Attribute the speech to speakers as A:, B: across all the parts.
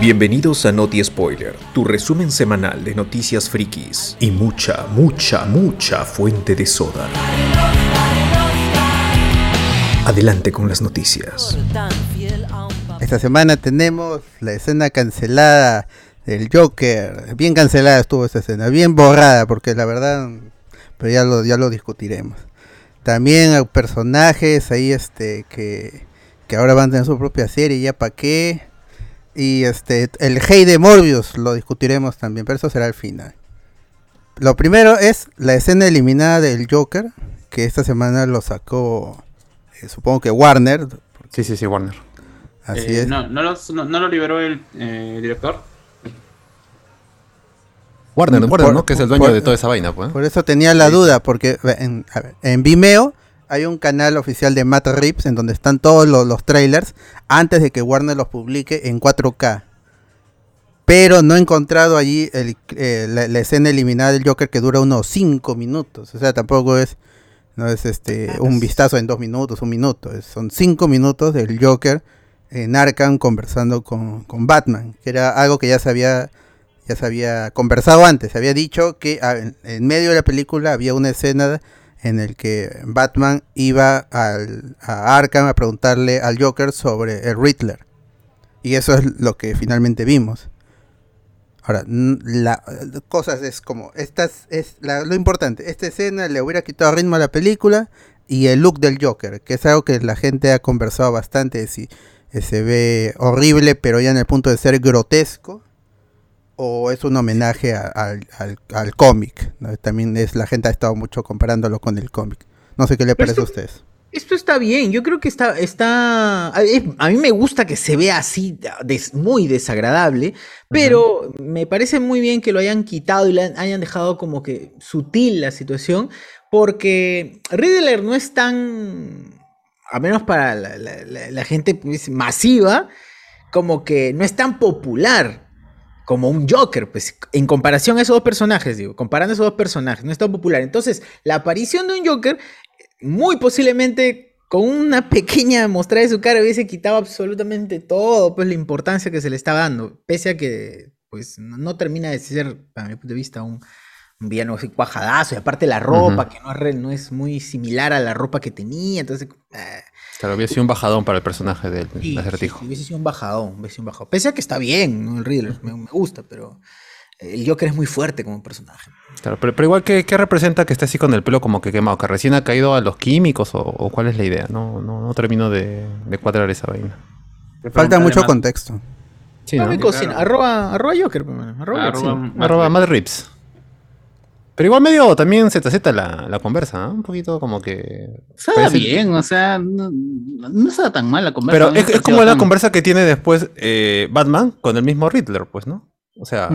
A: Bienvenidos a Noti Spoiler, tu resumen semanal de noticias frikis y mucha, mucha, mucha fuente de soda. Adelante con las noticias.
B: Esta semana tenemos la escena cancelada del Joker. Bien cancelada estuvo esta escena, bien borrada, porque la verdad, pero ya lo, ya lo discutiremos. También hay personajes ahí este que, que ahora van a tener su propia serie, ya para qué. Y este el Hey de Morbius lo discutiremos también, pero eso será al final. Lo primero es la escena eliminada del Joker, que esta semana lo sacó, eh, supongo que Warner.
C: Sí, sí, sí, Warner.
B: Así
D: Eh,
B: es.
D: No, no, lo, no- no lo liberó el eh, director.
C: Warner, Warner,
B: Por-
C: ¿no? Que es el dueño
B: por-
C: de toda esa vaina, pues.
B: Por eso tenía la duda, porque en, a ver, en Vimeo hay un canal oficial de Matt Reeves en donde están todos los, los trailers antes de que Warner los publique en 4K. Pero no he encontrado allí el- eh, la, la escena eliminada del Joker que dura unos 5 minutos. O sea, tampoco es, no es este un vistazo en 2 minutos, un minuto. es- son 5 minutos del Joker en Arkham conversando con, con Batman, que era algo que ya se había ya se había conversado antes, se había dicho que ah, en, en medio de la película había una escena en el que Batman iba al, a Arkham a preguntarle al Joker sobre el Riddler. Y eso es lo que finalmente vimos. Ahora, la cosas es como, estas es lo importante, esta escena le hubiera quitado ritmo a la película y el look del Joker, que es algo que la gente ha conversado bastante, si eh, se ve horrible, pero ya en el punto de ser grotesco, o es un homenaje a- al, al- al cómic. ¿no? También es la gente ha estado mucho comparándolo con el cómic. No sé qué le parece a ustedes.
E: Esto está bien, yo creo que está, está, a es- a mí me gusta que se vea así, des- muy desagradable, pero me parece muy bien que lo hayan quitado y le hayan dejado como que sutil la situación, porque Riddler no es tan, a menos para la, la- la- la gente pues, masiva, como que no es tan popular como un Joker, pues en comparación a esos dos personajes, digo, comparando esos dos personajes, no es tan popular. Entonces, la aparición de un Joker muy posiblemente con una pequeña mostrada de su cara hubiese quitado absolutamente todo, pues la importancia que se le está dando, pese a que pues no, no termina de ser, para mi punto de vista, un, un villano así cuajadazo, y aparte la ropa, que no es, re- no es muy similar a la ropa que tenía, entonces... eh,
C: Claro, había sido un bajadón para el personaje del
E: sí,
C: acertijo.
E: sí, hubiese sido un bajadón, hubiese sido un bajadón. Pese a que está bien, ¿no? el Riddler, me, me gusta, pero el Joker es muy fuerte como personaje.
C: Claro, pero, pero igual, ¿qué, qué representa que esté así con el pelo como que quemado? ¿Que recién ha caído a los químicos o, o cuál es la idea? No, no, no termino de, de cuadrar esa vaina.
B: Falta mucho contexto.
C: Sí,
E: No cocina, arroba, arroba Joker, mano, arroba.
D: Arroba
E: sí.
C: Arroba. Mad Rips. Pero igual medio también se te la, la conversa, ¿no? Un poquito como que...
F: Está bien, o sea, no, no está tan mal la conversa.
C: Pero
F: no
C: es, como la
F: tan-
C: conversa que tiene después eh, Batman con el mismo Riddler, pues, ¿no? O sea.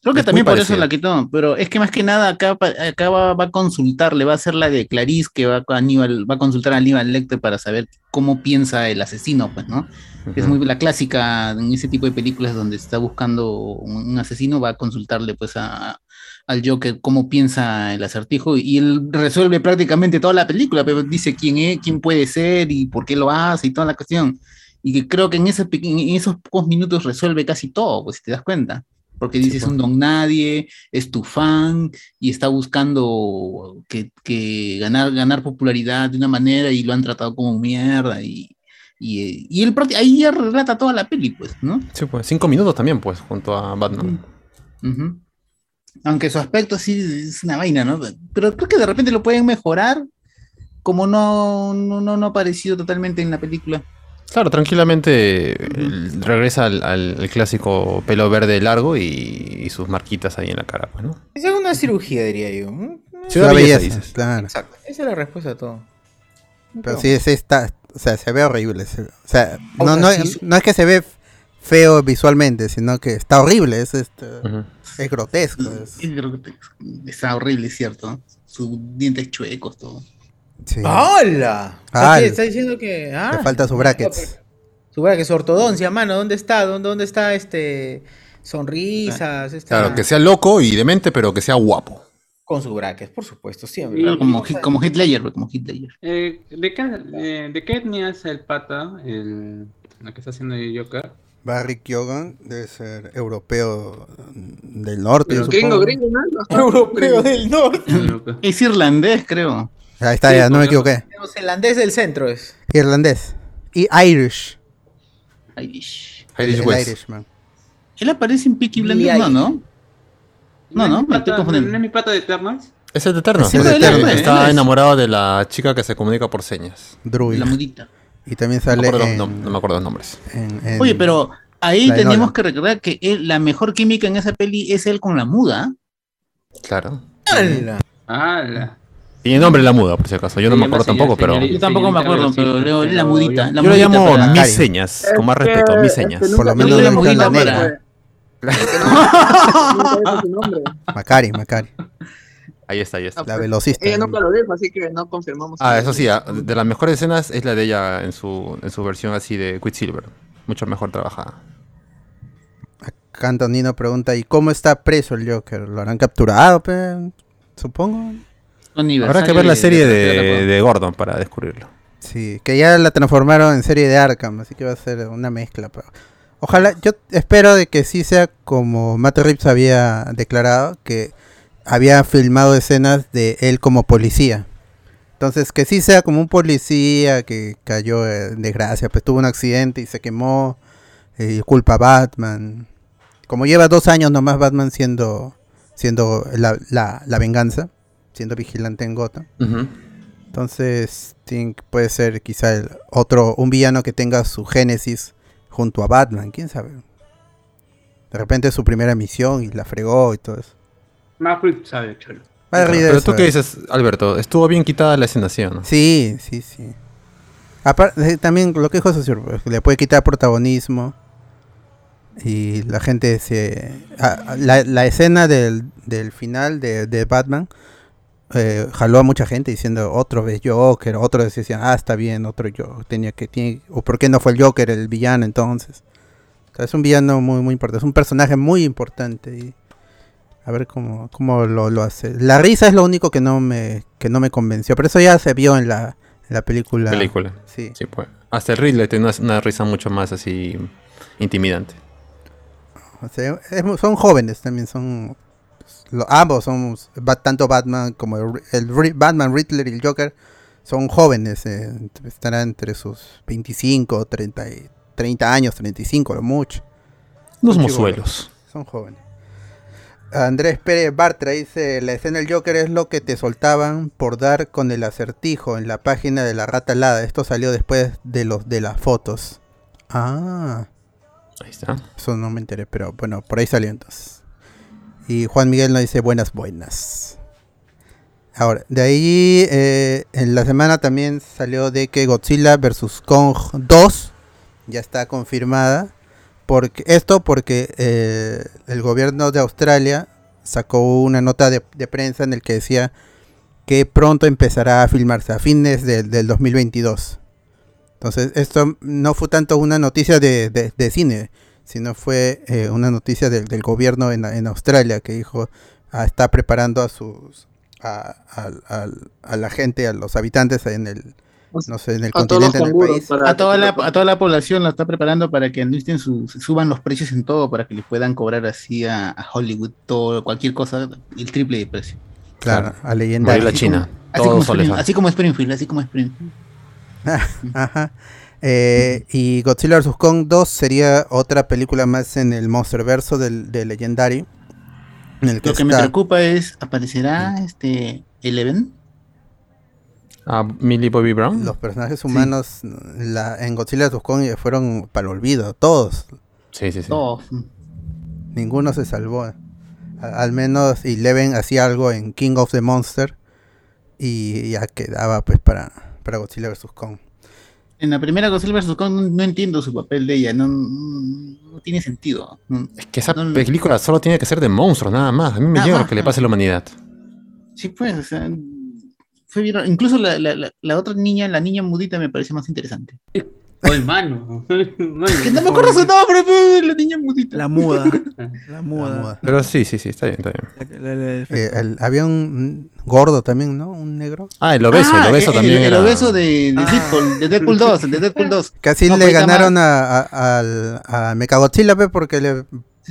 F: Creo que
C: es
F: también por eso la quitó, pero es que más que nada acá, va, va a consultarle, va a hacer la de Clarice que va a, Aníbal, va a consultar a Aníbal Lecter para saber cómo piensa el asesino, pues, ¿no? Es muy la clásica en ese tipo de películas donde está buscando un, un asesino, va a consultarle pues a, al Joker cómo piensa el acertijo y él resuelve prácticamente toda la película, pero dice quién es, quién puede ser y por qué lo hace y toda la cuestión. Y que creo que en, ese, en esos pocos minutos resuelve casi todo, pues si te das cuenta. Porque dice es un don nadie, es tu fan y está buscando que, que ganar, ganar popularidad de una manera y lo han tratado como mierda y, y, y él ahí ya relata toda la peli, pues, ¿no?
C: Sí, pues, cinco minutos también, pues, junto a Batman.
F: Ujú. Aunque su aspecto sí es una vaina, ¿no? Pero creo que de repente lo pueden mejorar, como no, no, no, no ha aparecido totalmente en la película.
C: Claro, tranquilamente el- regresa al, al- al clásico pelo verde largo y, y sus marquitas ahí en la cara, pues, ¿no?
E: Es una cirugía, diría yo.
C: Ciudad Belleza,
B: belleza,
C: dices.
B: claro.
E: Exacto. Esa es la respuesta a todo.
B: Pero sí, sí está, o sea, se ve horrible. se- o sea, no, no, no es que se ve feo visualmente, sino que está horrible, es, este. Es grotesco. es-
F: te- está horrible, es cierto. Sus dientes chuecos, todo.
B: sí.
E: ¡Hala! Está diciendo que. Ah,
B: Le falta su brackets.
E: Su brackets, ortodoncia, mano. ¿Dónde está? ¿Dónde, dónde está este. Sonrisas? esta-
C: Claro, que sea loco y demente, pero que sea guapo.
E: Con su brackets, por supuesto, siempre.
F: Claro, como, Hit- como Hitler, pues, como Hitler.
D: Eh, ¿de, qué, eh, ¿De qué etnia es el pata, el, la que está haciendo el Joker?
B: Barry Keoghan debe ser europeo del norte.
G: Gringo, gringo, ¿no?
E: Europeo del norte.
F: Es irlandés, creo.
B: Ahí está, ya, no me equivoqué.
E: Neozelandés del centro es.
B: Irlandés. Y Irish.
F: Irish.
C: Irish
B: el
C: West.
B: Irishman.
F: Él aparece en Peaky Blinders, no. ¿no? No, no, me estoy
D: ¿No
F: confundiendo.
D: es mi pata de Eternals?
C: Es el Eterno.
B: Es el Eterno,
C: Está
F: él es.
C: enamorado de la chica que se comunica por señas.
B: Druid.
F: La mudita.
B: Y también
C: No me,
B: sale
C: acuerdo
B: en,
C: no me acuerdo los nombres.
B: en- en-
F: Oye, pero ahí tenemos que recordar que él- la mejor química en esa peli es él con la muda.
C: Claro.
D: ¡Hala!
C: Tiene nombre la muda, por si acaso. Yo no me acuerdo
D: señor-
C: tampoco, pero.
F: Yo tampoco me acuerdo, pero leo la mudita.
D: yo-
F: La
C: Yo lo
F: mudita
C: llamo
F: para-
C: mis señas, con más respeto, mis señas.
B: Por lo menos la
F: Guido
B: negra. Macari, Macari.
C: Ahí está, ahí está.
B: La velocista.
G: Ella nunca lo dijo, así que no confirmamos.
C: Ah, eso sí, ah, de las mejores escenas es la de ella en su, en su versión así de Quicksilver. Mucho mejor trabajada.
B: Acá Antonino pregunta, ¿y cómo está preso el Joker? ¿Lo habrán capturado, pe? Supongo.
C: Habrá que ver la serie de, de Gordon para descubrirlo.
B: Sí, que ya la transformaron en serie de Arkham, así que va a ser una mezcla. pero- Ojalá, yo espero de que sí sea como Matt Reeves había declarado, que había filmado escenas de él como policía. Entonces, que sí sea como un policía que cayó en desgracia, pues tuvo un accidente y se quemó, y culpa a Batman. Como lleva dos años nomás Batman siendo, siendo la, la, la venganza, siendo vigilante en Gotham. Entonces, tiene- puede ser quizá el otro, un villano que tenga su génesis junto a Batman, quién sabe. De repente es su primera misión y la fregó y todo eso.
D: Más Reed sabe, cholo.
B: Va a reír de
C: Pero
B: eso,
C: tú qué
B: eh.
C: dices, Alberto, estuvo bien quitada la escena, ¿sí no?
B: Sí, sí, sí. Aparte, también lo que dijo Socio, pues, le puede quitar protagonismo. Y la gente se. ah, la, la escena del, del final de, de Batman eh, jaló a mucha gente diciendo otro vez Joker, otros decían, ah, está bien, otro yo tenía que. Tiene, o por qué no fue el Joker el villano entonces. O sea, es un villano muy, muy importante, es un personaje muy importante. Y a ver cómo, cómo lo, lo hace. La risa es lo único que no me, que no me convenció, pero eso ya se vio en la, en la película.
C: Película.
B: Sí.
C: Sí, pues. Hasta el Ridley tiene una, una risa mucho más así intimidante.
B: O sea, es son jóvenes también, son pues, ambos son tanto Batman como el, Batman, Riddler y el Joker son jóvenes, eh, estarán entre sus 25, 30, y- 30 años, 35, lo mucho. Son
C: mozuelos.
B: Son jóvenes. Andrés Pérez Bartra dice, la escena del Joker es lo que te soltaban por dar con el acertijo en la página de la rata alada. Esto salió después de los de las fotos. Ah.
C: Ahí está.
B: Eso no me enteré, pero bueno, por ahí salió entonces. Y Juan Miguel nos dice buenas, buenas. Ahora, de ahí eh, en la semana también salió de que Godzilla vs. Kong 2 ya está confirmada. Porque, esto porque eh, el gobierno de Australia sacó una nota de, de prensa en el que decía que pronto empezará a filmarse a fines del- del 2022. Entonces, esto no fue tanto una noticia de, de- de cine, sino fue eh, una noticia del, del gobierno en, en Australia que dijo ah, está preparando a sus a, al- a la gente, a los habitantes en el no sé, en el
G: A
B: continente, en el país.
F: A toda, la, a toda la población la está preparando para que anuncien su, suban los precios en todo, para que le puedan cobrar así a, a Hollywood todo, cualquier cosa, el triple de precio.
B: Claro, a leyenda.
C: Morir la China.
F: Así como, así como Springfield, así como Springfield.
B: Ajá. Eh, y Godzilla vs. Kong 2 sería otra película más en el monsterverso del, de Legendary. En el que
F: Lo que me preocupa es, ¿aparecerá este Eleven?
C: A Millie Bobby Brown.
B: los personajes humanos la, en Godzilla vs. Kong fueron para el olvido, todos.
C: Sí, sí, sí.
F: Todos.
B: Ninguno se salvó. A- al menos Eleven hacía algo en King of the Monster y ya quedaba pues para, para Godzilla vs. Kong.
F: En la primera Godzilla vs. Kong no, no entiendo su papel de ella, no, no, tiene sentido.
C: Es que esa
F: No,
C: película solo tiene que ser de monstruos, nada más. A mí me llega lo que le pase a la humanidad.
F: Sí, pues, o sea, fue bien. Incluso la, la, la, la otra niña, la niña mudita, me parece más interesante.
D: Oye, mano. Mano.
F: Que no me acuerdo su nombre, la niña mudita.
H: La muda. La
B: La
H: muda.
B: muda.
C: Pero sí, sí, sí, está bien, está bien.
B: Eh, el- había un gordo también, ¿no? Un negro.
C: Ah, el obeso,
F: Ah,
C: el obeso
F: el-
C: también
F: el,
C: era...
F: obeso de, de
H: Ah.
F: Deadpool, de Deadpool 2, el de Deadpool 2.
B: Casi
F: No,
B: le ganaron a, a, a Mechagodzilla, pe, porque le...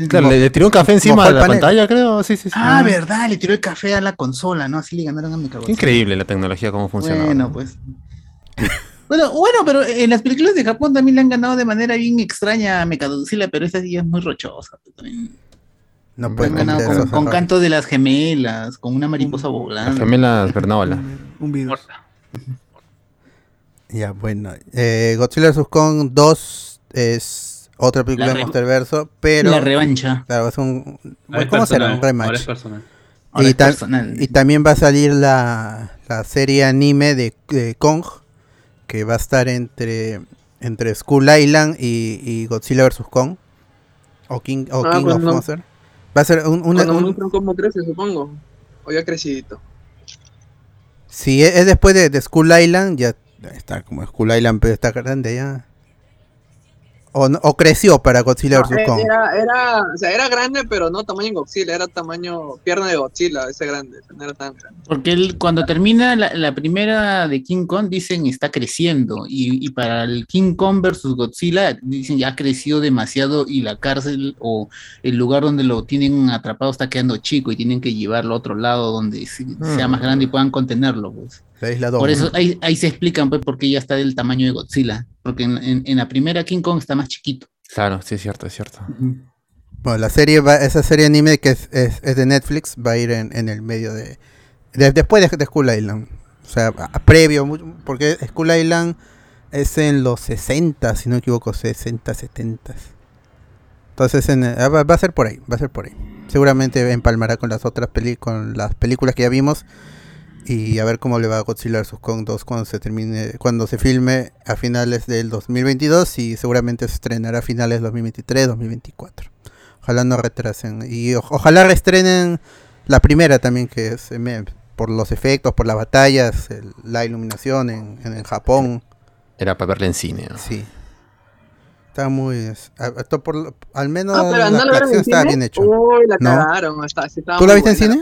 C: Claro, le, le tiró un café encima de la
B: panel.
C: pantalla, creo. Sí, sí, sí.
F: Ah, verdad, le tiró el café a la consola, ¿no? Así le ganaron a mi
C: Qué increíble la tecnología, cómo funciona.
F: Bueno, pues. Bueno, bueno, pero en las películas de Japón también le han ganado de manera bien extraña a Mechagodzilla, pero esta sí es muy rochosa. pues, también.
B: No
F: Le
B: puede
F: han ganado con, canto de las gemelas, con una mariposa
C: Las
F: volando.
C: gemelas Bernaola.
H: Un video.
B: Ya, bueno. Eh, Godzilla vs. Kong 2 es otra película
F: La
B: de Monsterverso, pero...
F: La revancha.
B: Claro, es un...
D: Es
B: ¿Cómo será? Un rematch.
D: es personal.
F: Ahora
B: Y, ta-
F: personal.
B: y también va a salir la, la serie anime de, de Kong, que va a estar entre, entre Skull Island y, y Godzilla vs. Kong. O King, o
G: Ah,
B: King of
G: cuando-
B: Monsters. Va a ser un... un-
G: muestran cómo crece, supongo. O ya crecidito.
B: si es, es después de, de Skull Island, ya está como Skull Island, pero está grande ya. O, no- o creció para Godzilla
G: No,
B: vs. Kong.
G: era, era, o sea, era grande, pero no tamaño Godzilla, era tamaño pierna de Godzilla, ese grande, no era tan grande.
F: Porque él, cuando termina la, la primera de King Kong, dicen está creciendo. Y, y para el King Kong versus Godzilla, dicen ya creció demasiado y la cárcel o el lugar donde lo tienen atrapado está quedando chico y tienen que llevarlo a otro lado donde se- sea más grande y puedan contenerlo. Pues.
B: La isla dos,
F: Por eso ahí, ahí se explican pues, por qué ya está del tamaño de Godzilla. Porque en, en- en la primera King Kong está más chiquito.
C: Claro, sí, es cierto, es cierto.
B: Bueno, la serie va, esa serie anime que es, es- es de Netflix va a ir en, en el medio de, de- después de, de Skull Island. O sea, a- previo, porque Skull Island es en los 60, si no me equivoco, 60, 70. Entonces en- ah, va, va a ser por ahí, va a ser por ahí. Seguramente empalmará con las otras peli con las películas que ya vimos y a ver cómo le va a Godzilla vs Kong 2 cuando se termine, cuando se filme a finales del 2022 y seguramente se estrenará a finales del 2023, 2024. Ojalá no retrasen y o- ojalá reestrenen la primera también que es eh, me- por los efectos, por las batallas, el- la iluminación en, en, en Japón,
C: Era para verla en cine. ¿no?
B: sí. Está muy a- esto por al menos
G: Ah, pero
B: la,
G: ¿no
B: la acción está bien hecho.
G: Uy, la
B: No.
G: cagaron, está,
B: ¿Tú la viste en cine?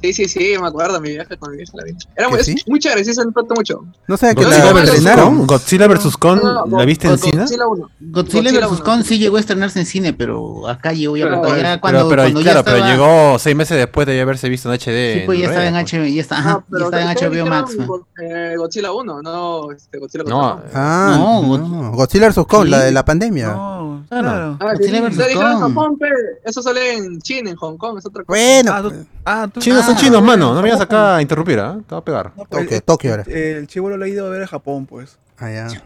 G: Sí, sí, sí, me acuerdo, mi viaje con mi vieja la vi. Era
B: ¿Que
G: muy, es
B: sí?
G: muy chévere, sí se notó mucho.
B: No sé que
C: Godzilla
B: la
G: versus
B: estrenaron.
C: Kong, Godzilla vs. Kong,
G: No, no,
C: ¿la viste en cine?
G: Godzilla 1.
F: Godzilla,
G: Godzilla
F: vs. Kong sí llegó a estrenarse en cine, pero acá llegó ya,
D: Pero-
F: ya
C: Pero,
F: cuando,
C: pero,
F: cuando ya
C: claro, pero
F: estaba-
C: llegó seis meses después de haberse visto en HD.
F: Sí, pues ya estaba en
C: pues.
F: HBO, ya, está, ajá,
G: No,
F: ya
G: pero
F: estaba en
G: ustedes
F: HBO Max.
G: Go- eh, Godzilla 1, no este, Godzilla
C: No.
B: Ah,
F: No,
B: no, Godzilla vs. Kong,
F: Sí.
B: la de la pandemia.
H: No,
C: Claro.
H: claro.
G: Ah, sí,
F: Godzilla
G: sí,
F: vs. Kong.
G: Eso sale en China, en Hong Kong, es otra cosa.
B: Bueno,
H: Ah, tú,
B: pues,
H: ah,
C: Chinos son chinos, mano. No me vayas acá a interrumpir, ¿ah? Te va a pegar.
H: no, pues,
B: Tokio,
H: el-
B: Tokio ahora.
H: El, el chivo lo he ido a ver a Japón, pues.
B: allá, allá,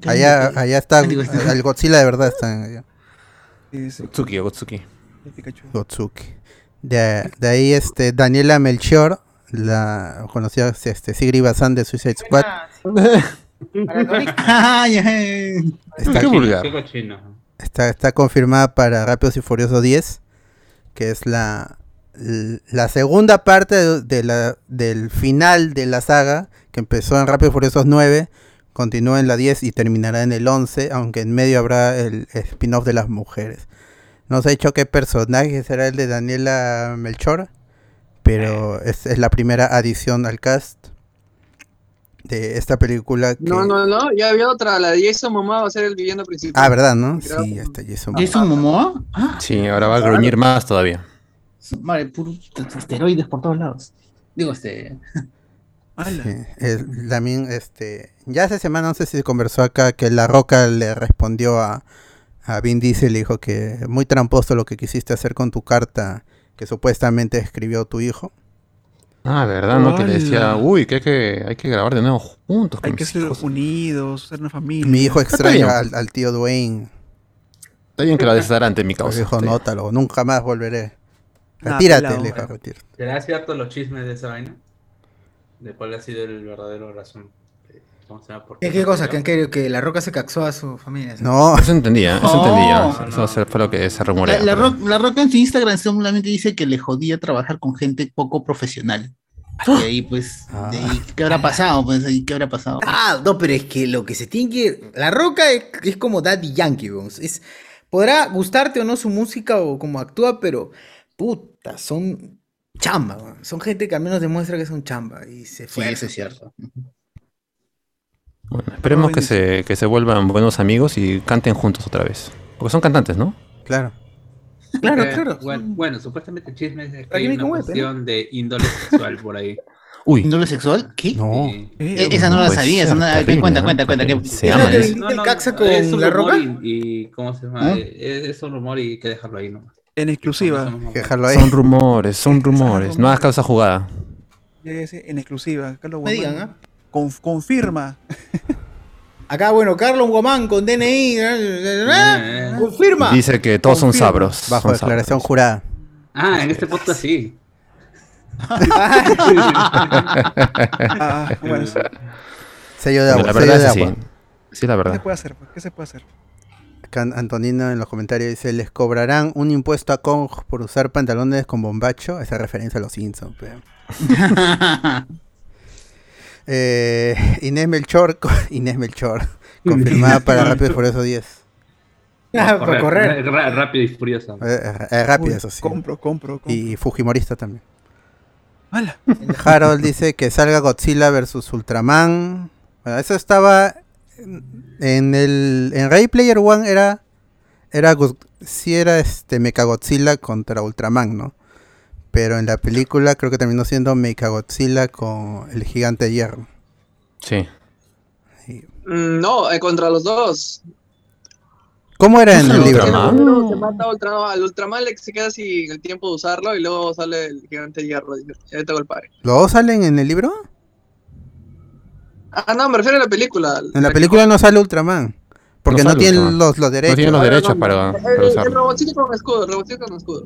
F: cállate.
B: allá está
F: este-
B: el Godzilla de verdad está allá.
C: Gotsuki, Gotsuki.
B: Gotsuki. De, de ahí este Daniela Melchior, la conocida este Sigrid Bazán de Suicide Squad,
F: Ah,
B: está,
C: Qué vulgar.
D: Qué cochino.
B: está, está confirmada para Rápidos y Furiosos 10, que es la la segunda parte de, de la, del final de la saga, que empezó en Rápidos y Furiosos 9, continúa en la 10 y terminará en el 11, aunque en medio habrá el spin-off de las mujeres. No se ha dicho qué personaje será el de Daniela Melchor, pero es, es la primera adición al cast de esta película. Que...
G: No, no, no, ya había otra, la de Jason Momoa va a ser el villano principal.
B: Ah, ¿verdad, no? Sí, hasta Jason.
F: ¿Jason Momoa? Ah,
C: Sí, ahora va a gruñir más todavía.
F: Madre, puros esteroides por todos lados. Digo, este.
B: Sí, el- también, este, ya hace semana, no sé si se conversó acá, que La Roca le respondió a, a Vin Diesel, le dijo que muy tramposo lo que quisiste hacer con tu carta que supuestamente escribió tu hijo.
C: Ah, ¿verdad? ¿No? Que le decía, uy, que hay que, hay que grabar de nuevo juntos.
H: Hay que ser
C: hijos".
H: unidos, ser una familia.
B: Mi hijo extraña al, al tío Dwayne.
C: Está bien que la desdarante en mi causa.
B: dijo, nótalo, nunca más volveré.
H: Nah,
B: Retírate, le dijo, retírate.
D: ¿Será cierto los chismes de esa vaina? ¿De cuál ha sido el verdadero razón? ¿Cómo se llama? ¿Por
E: ¿Qué, qué cosa? ¿Que, que, que la roca se caxó a su familia.
B: No,
C: Eso entendía, eso
F: Oh.
C: entendía.
D: No,
C: Eso fue lo que se
F: La,
C: rumorea.
F: la, Ro- la Roca en su Instagram solamente dice que le jodía trabajar con gente poco profesional. Y ahí, pues, de ahí, ¿qué habrá pasado? Pues, ahí, ¿qué habrá pasado?
E: Ah, no, pero es que lo que se tiene que. La Roca es, es como Daddy Yankee, weón. Es, podrá gustarte o no su música o cómo actúa, pero puta, son chamba. Son gente que al menos demuestra que son chamba y se
F: Sí,
E: fue.
F: eso es cierto.
C: Bueno, esperemos que se, que se vuelvan buenos amigos y canten juntos otra vez. Porque son cantantes, ¿no?
B: Claro.
E: Claro,
D: Eh,
E: claro.
D: Bueno, bueno, supuestamente el chisme es de que hay una cuestión de índole sexual por ahí.
C: Uy,
F: ¿Índole sexual? ¿Qué?
B: No.
D: Sí.
F: Eh, esa no la sabía,
C: ser
F: esa no la-
C: terrible,
F: cuenta,
C: ¿no?
F: cuenta, cuenta, que-
C: Se
E: ¿Es
C: aman.
E: lo que
C: ¿eh?
E: el Caxa con
D: es un
E: La
D: rumor
E: Roca?
D: Y, y ¿cómo se llama?
F: ¿Ah?
D: Es, es un rumor y hay que dejarlo ahí nomás.
H: En exclusiva.
B: Dejarlo ahí.
C: Son rumores, son rumores. No hagas causa jugada.
H: En exclusiva. Carlos
E: Me
H: Guamán
E: digan, ¿ah?
H: conf- confirma.
E: Acá, bueno, Carlos Guamán con DNI. ¿eh?
D: Eh.
E: Confirma.
C: Dice que todos son sabros.
B: Bajo
C: son
B: declaración
C: sabros.
B: jurada.
D: Ah, en este podcast sí.
H: Ah, bueno, ¿qué
B: Sello de agua.
C: La
B: sello
C: verdad
B: de
C: es así.
B: agua.
C: Sí, la
H: se
C: verdad.
H: puede hacer? ¿Qué se puede hacer?
B: Acá Antonino en los comentarios dice, les cobrarán un impuesto a Kong por usar pantalones con bombacho. Esa referencia a los Simpsons. Eh, Inés Melchor, Inés Melchor, confirmada para Rápido y Furioso 10.
E: Ah, correr.
D: rápido y furioso.
B: Eh, eh, eh, rápido,
H: Uy,
B: eso sí.
H: Compro, compro, compro.
B: Y Fujimorista también. Harold dice que salga Godzilla versus Ultraman. Bueno, eso estaba en- el en Ready Player One era era sí era este Mechagodzilla contra Ultraman, ¿no? Pero en la película creo que terminó siendo Mechagodzilla con el gigante de hierro.
C: Sí.
G: Mm, No, eh, contra los dos.
B: ¿Cómo era en
C: ¿No
B: el libro?
G: Se mata a Ultraman, al Ultraman le se queda sin el tiempo de usarlo y luego sale el gigante de hierro. y Ya tengo el padre.
B: ¿Los dos salen en el libro?
G: Ah, no, me refiero a la película.
B: En la película no sale Ultraman. Porque
C: No
B: no, tienen los, los derechos.
C: No tienen los
G: Ah,
C: derechos
G: no,
C: para,
G: El,
C: para
G: el
C: usarlo.
G: robotcito con escudo, el robotcito con escudo.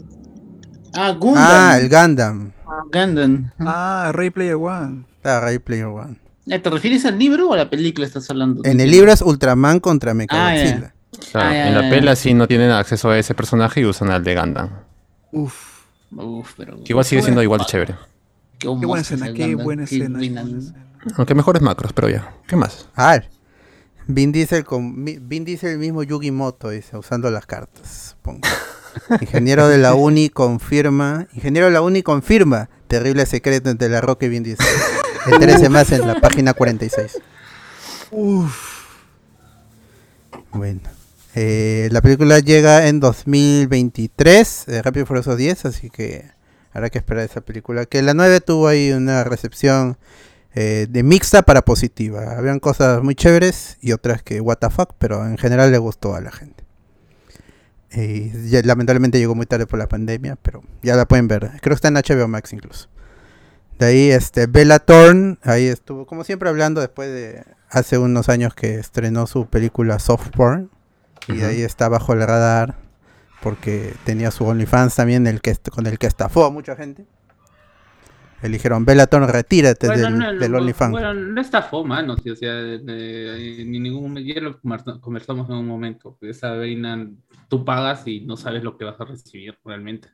F: Ah, Gundam.
B: Ah, el Gundam.
F: Gundam.
H: Ah, Ray Player One.
B: Ah, Ready Player One.
F: Eh, ¿Te refieres al libro o a la película estás hablando?
B: En el libro es Ultraman contra
F: Ah,
B: Mechagodzilla.
C: Claro,
F: Ah, ya,
C: en la pela sí no tienen acceso a ese personaje y usan al de Gundam.
H: Uf.
F: Uf, pero...
C: Que igual sigue siendo igual de chévere.
F: Qué,
H: Qué buena escena, qué buena escena.
C: Aunque mejores macros, pero ya. ¿Qué más?
B: Ah, Vin Diesel con Vin Diesel el mismo Yugi Moto dice, usando las cartas. Ingeniero de la Uni confirma, ingeniero de la Uni confirma, terrible secreto entre la Roca y Vin Diesel. Entérese más en la página 46.
H: Uf.
B: Bueno, eh, la película llega en 2023, eh, Rápido y Furioso 10, así que habrá que esperar esa película. Que la 9 tuvo ahí una recepción eh, de mixta para positiva. Habían cosas muy chéveres y otras que what the fuck, pero en general le gustó a la gente. Eh, ya- lamentablemente llegó muy tarde por la pandemia, pero ya la pueden ver. Creo que está en HBO Max incluso. De ahí este Bella Thorne, ahí estuvo como siempre hablando después de hace unos años que estrenó su película Soft Porn y de
C: Ujú.
B: ahí está bajo el radar porque tenía su OnlyFans también el que con el que estafó a mucha gente. Le dijeron, Bella Thorne, retírate
D: Bueno,
B: del,
D: no,
B: del OnlyFans.
D: Bueno, no estafó, mano, tío, o sea, eh, ni ningún momento, ya lo conversa- conversamos en un momento, que esa vaina tú pagas y no sabes lo que vas a recibir realmente.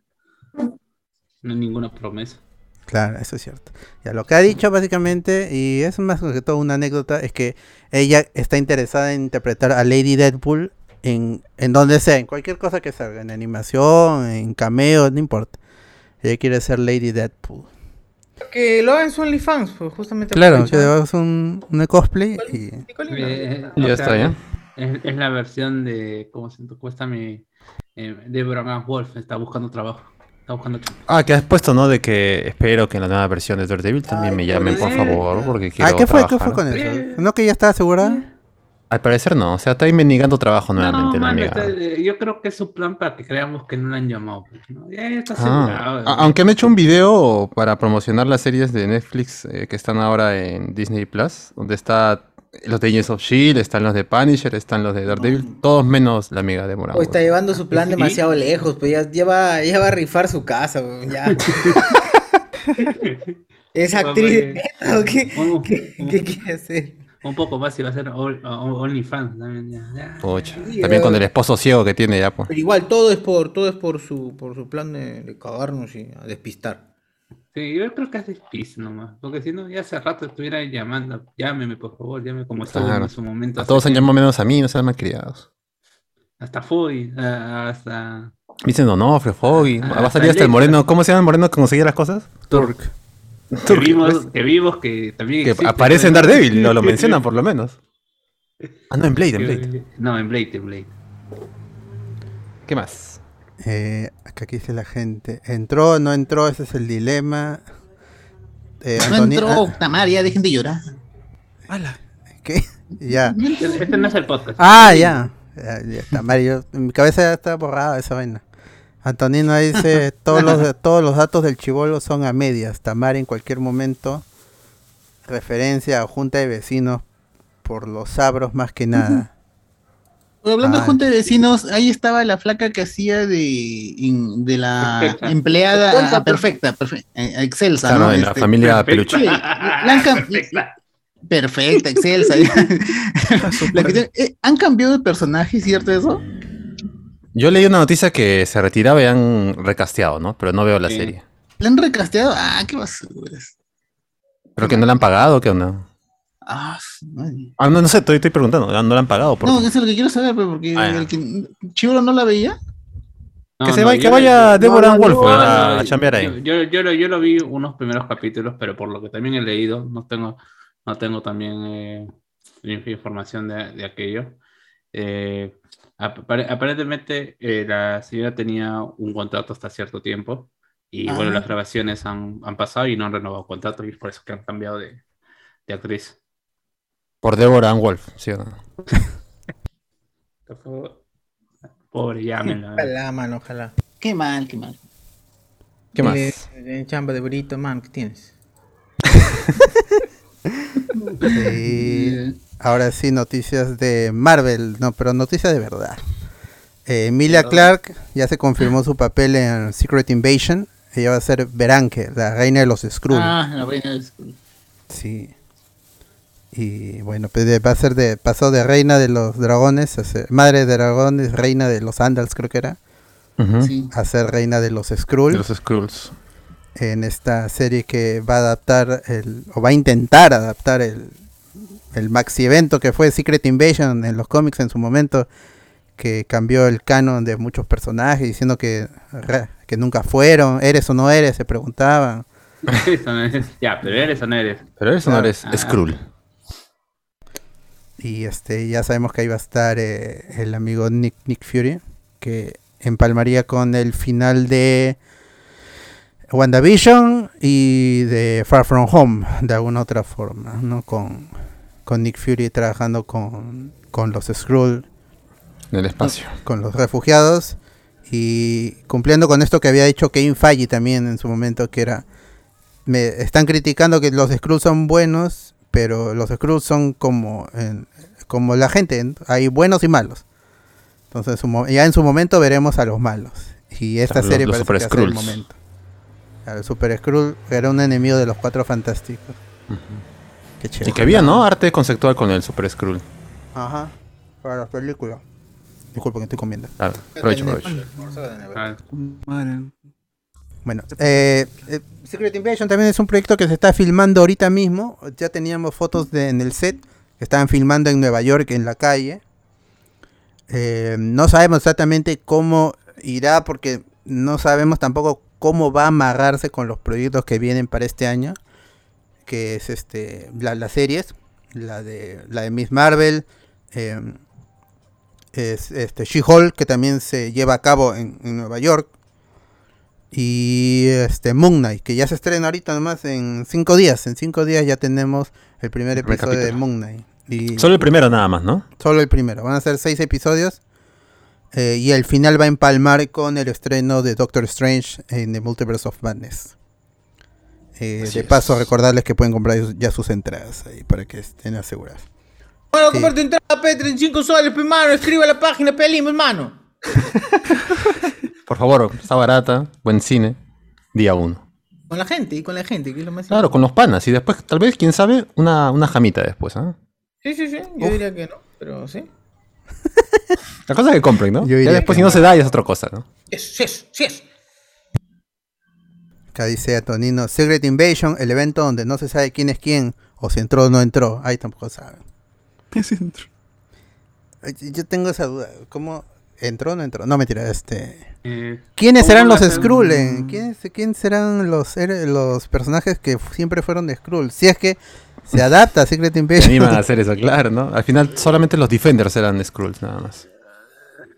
D: No hay ninguna promesa.
B: Claro, eso es cierto. Ya lo que ha dicho básicamente, y es más que todo una anécdota, es que ella está interesada en interpretar a Lady Deadpool en, en donde sea, en cualquier cosa que salga, en animación, en cameo, no importa. Ella quiere ser Lady Deadpool.
E: Que lo hagan su OnlyFans, pues justamente.
B: Claro, que hagas un, un cosplay y...
D: Eh,
C: Ya
D: o
C: está, ya.
D: Es, es la versión de, ¿cómo se? Cuesta mi, eh, Deborah Wolf, está buscando trabajo. Está buscando trabajo.
C: Ah, que has puesto, ¿no? De que espero que en la nueva versión de Daredevil también me llamen, por favor, porque quiero
B: Ah, ¿qué fue? ¿Qué
C: trabajar.
B: fue con eso? ¿No que ya estaba asegurada?
C: Al parecer no, o sea, está ahí mendigando trabajo nuevamente
D: No, eh, yo creo que es su plan para que creamos que no la han llamado. pues, ¿no? Ya está
C: Ah, aunque han hecho un video para promocionar las series de Netflix eh, que están ahora en Disney Plus, donde está los de Agents of Shield, están los de Punisher, están los de Daredevil, todos menos la amiga de Morado.
E: O está llevando su plan
D: Sí.
E: demasiado lejos, pues ya, ya, va, ya va a rifar su casa, weón, ya. es actriz. ¿o ¿Qué,
D: Un,
E: qué,
D: un-
E: qué quiere hacer?
D: Un poco más y va a ser OnlyFans también. Ya, ya.
C: Pucha,
E: Sí,
C: También con el esposo ciego que tiene ya, pues.
E: Pero igual todo es por todo es por su por su plan de, de cagarnos y a despistar.
D: Sí, yo creo que es difícil nomás. Porque si no, ya hace rato estuviera llamando. Llámeme, por favor, llámeme como estuvo
C: Claro.
D: en su momento.
C: A todos han llamado menos a mí, no sean malcriados.
D: Hasta Foy, ah, hasta
C: dicen Donofrio, Foggy.
D: Ah,
C: Va a salir
D: hasta
C: hasta el moreno. ¿Cómo se llama el moreno que conseguía las cosas?
B: Turk.
D: que vimos, que vimos que también
C: que
D: existe,
C: aparece en. Daredevil, lo, lo mencionan por lo menos. Ah, no, en Blade, en Blade.
D: No, en Blade, en Blade.
C: ¿Qué más?
B: Eh, acá aquí dice la gente. ¿Entró no entró? Ese es el dilema. Eh,
F: No entró
B: ah,
F: Tamaria, dejen de llorar.
H: ¡Hala!
B: ¿Qué? Ya.
D: Este no es el podcast.
B: Ah, ya. Ya, ya está, Mario. En mi cabeza ya está borrada esa vaina. Antonino dice, todos los, todos los datos del chivolo son a medias. Tamar en cualquier momento. Referencia a junta de vecinos por los sabros más que nada.
F: Hablando
B: Ah.
F: de junta de vecinos, ahí estaba la flaca que hacía de, in- de la
D: Perfecta.
F: empleada ah, perfecta, perfe- eh, excelsa,
C: Claro,
F: ¿no?
C: en la
F: Este,
C: familia. Peluche.
F: sí, la han cam-
D: Perfecta.
F: perfecta, excelsa. La eh, ¿Han cambiado de personaje, cierto eso?
C: Yo leí una noticia que se retiraba y han recasteado, ¿no? Pero no veo la
D: Sí.
C: serie.
F: ¿La han recasteado? Ah, qué basuras.
C: ¿Pero que no la han pagado? ¿Qué onda?
F: Ah.
C: Ah, no, no sé, estoy, estoy preguntando. ¿No la han pagado? ¿Por
F: No,
C: qué?
F: eso es lo que quiero saber, pues, porque
C: Ah, ya.
F: el que Chivolo no la veía.
D: No,
C: que se
D: no,
C: vaya, que vaya Deborah
G: no,
C: Wolf
G: no,
C: a,
D: no,
C: a chambear ahí.
D: Yo, yo, yo lo, yo lo vi unos primeros capítulos, pero por lo que también he leído, no tengo, no tengo también eh, inf- información de, de aquello. Eh, apare- aparentemente eh, la señora tenía un contrato hasta cierto tiempo y bueno, las grabaciones han, han pasado y no han renovado contrato y es por eso que han cambiado de, de actriz.
C: Por Deborah Ann Wolf, ¿sí o no?
D: Por favor. Pobre, llámenla.
E: Ojalá, mano, ojalá.
F: Qué mal, qué mal.
C: ¿Qué más?
E: Eh, eh, chamba de burrito, man, ¿qué tienes?
B: Sí. Ahora sí, noticias de Marvel. No, pero noticias de verdad. Eh, Emilia Clark ya se confirmó su papel en Secret Invasion. Ella va a ser Beranke, la reina de los Skrull.
F: Ah, la reina de Skrull.
B: Sí. Y bueno, pues de- va a ser de. Pasó de reina de los dragones, a ser- madre de dragones, reina de los Andals, creo que era.
F: Sí.
B: A ser reina de los
C: De
B: Skrull.
C: los Skrulls.
B: En esta serie que va a adaptar, el, o va a intentar adaptar el, el maxi evento que fue Secret Invasion en los cómics en su momento. Que cambió el canon de muchos personajes, diciendo que, que nunca fueron, eres o no eres, se preguntaban.
D: Eso no es- ya, pero eres o no eres.
C: Pero eso no
B: Claro.
C: eres
D: Ah.
C: Skrull.
B: Y este ya sabemos que ahí va a estar eh, el amigo Nick, Nick Fury, que empalmaría con el final de WandaVision y de Far From Home, de alguna otra forma, ¿no? Con, con Nick Fury trabajando con, con los Skrull,
C: En el espacio.
B: con los refugiados, y cumpliendo con esto que había dicho Kevin Feige también en su momento, que era, me están criticando que los Skrulls son buenos, pero los Skrulls son como, como la gente, hay buenos y malos. Entonces ya en su momento veremos a los malos. Y esta serie
C: los
B: parece que ser el momento. El Super Skrull era un enemigo de los cuatro fantásticos. Qué chévere.
C: Y que había, ¿no? Arte conceptual con el Super Skrull.
B: Ajá. Para las películas. Disculpa que estoy comiendo.
C: Claro.
D: Ah,
H: Madre.
B: Bueno, eh, eh, Secret Invasion también es un proyecto que se está filmando ahorita mismo. Ya teníamos fotos de, en el set que estaban filmando en Nueva York, en la calle. Eh, no sabemos exactamente cómo irá, porque no sabemos tampoco cómo va a amarrarse con los proyectos que vienen para este año, que es este la- las series, la de la de Miss Marvel, eh, es este She-Hulk que también se lleva a cabo en, en Nueva York y este Moon Knight que ya se estrena ahorita nomás en cinco días, en cinco días ya tenemos el primer
C: El primer
B: episodio de. Moon Knight y
C: Solo el primero nada más, ¿no?
B: Solo el primero. Van a ser seis episodios. Eh, y el final va a empalmar con el estreno de Doctor Strange en The Multiverse of Madness. Eh, de
C: es.
B: paso, recordarles que pueden comprar ya sus entradas ahí para que estén aseguradas.
E: Bueno,
B: Sí.
E: comparte entrada, P, 35 soles, pe, mano. Escribe a la página, pelimos, mano.
C: Por favor, está barata, buen cine. Día uno.
E: Con la gente, y con la gente, que es lo más
C: Claro, con los panas. Y después, tal vez, quién sabe, una, una jamita después, ¿ah?
E: Sí, sí, sí. Yo diría que no, pero sí.
C: La cosa es que compren, ¿no?
B: Yo
C: Ya después, si no
B: no.
C: se da, ya es otra cosa, ¿no?
E: Sí es, sí es, sí es.
B: Acá dice Antonino, Secret Invasion, el evento donde no se sabe quién es quién, o si entró o no entró. Ahí tampoco saben.
H: Ese dentro.
B: Ay, Yo tengo esa duda. ¿Cómo entró o no entró? No, mentira, este...
D: Eh,
B: ¿Quiénes
D: ¿cómo
B: serán los Skrull?
D: un-
B: ¿Quiénes, ¿Quién serán los, los personajes que siempre fueron de Skrull? Si es que se adapta a Secret
C: Se
B: Invasion.
C: animan a hacer eso, claro, ¿no? Al final solamente los Defenders eran Skrulls, nada más.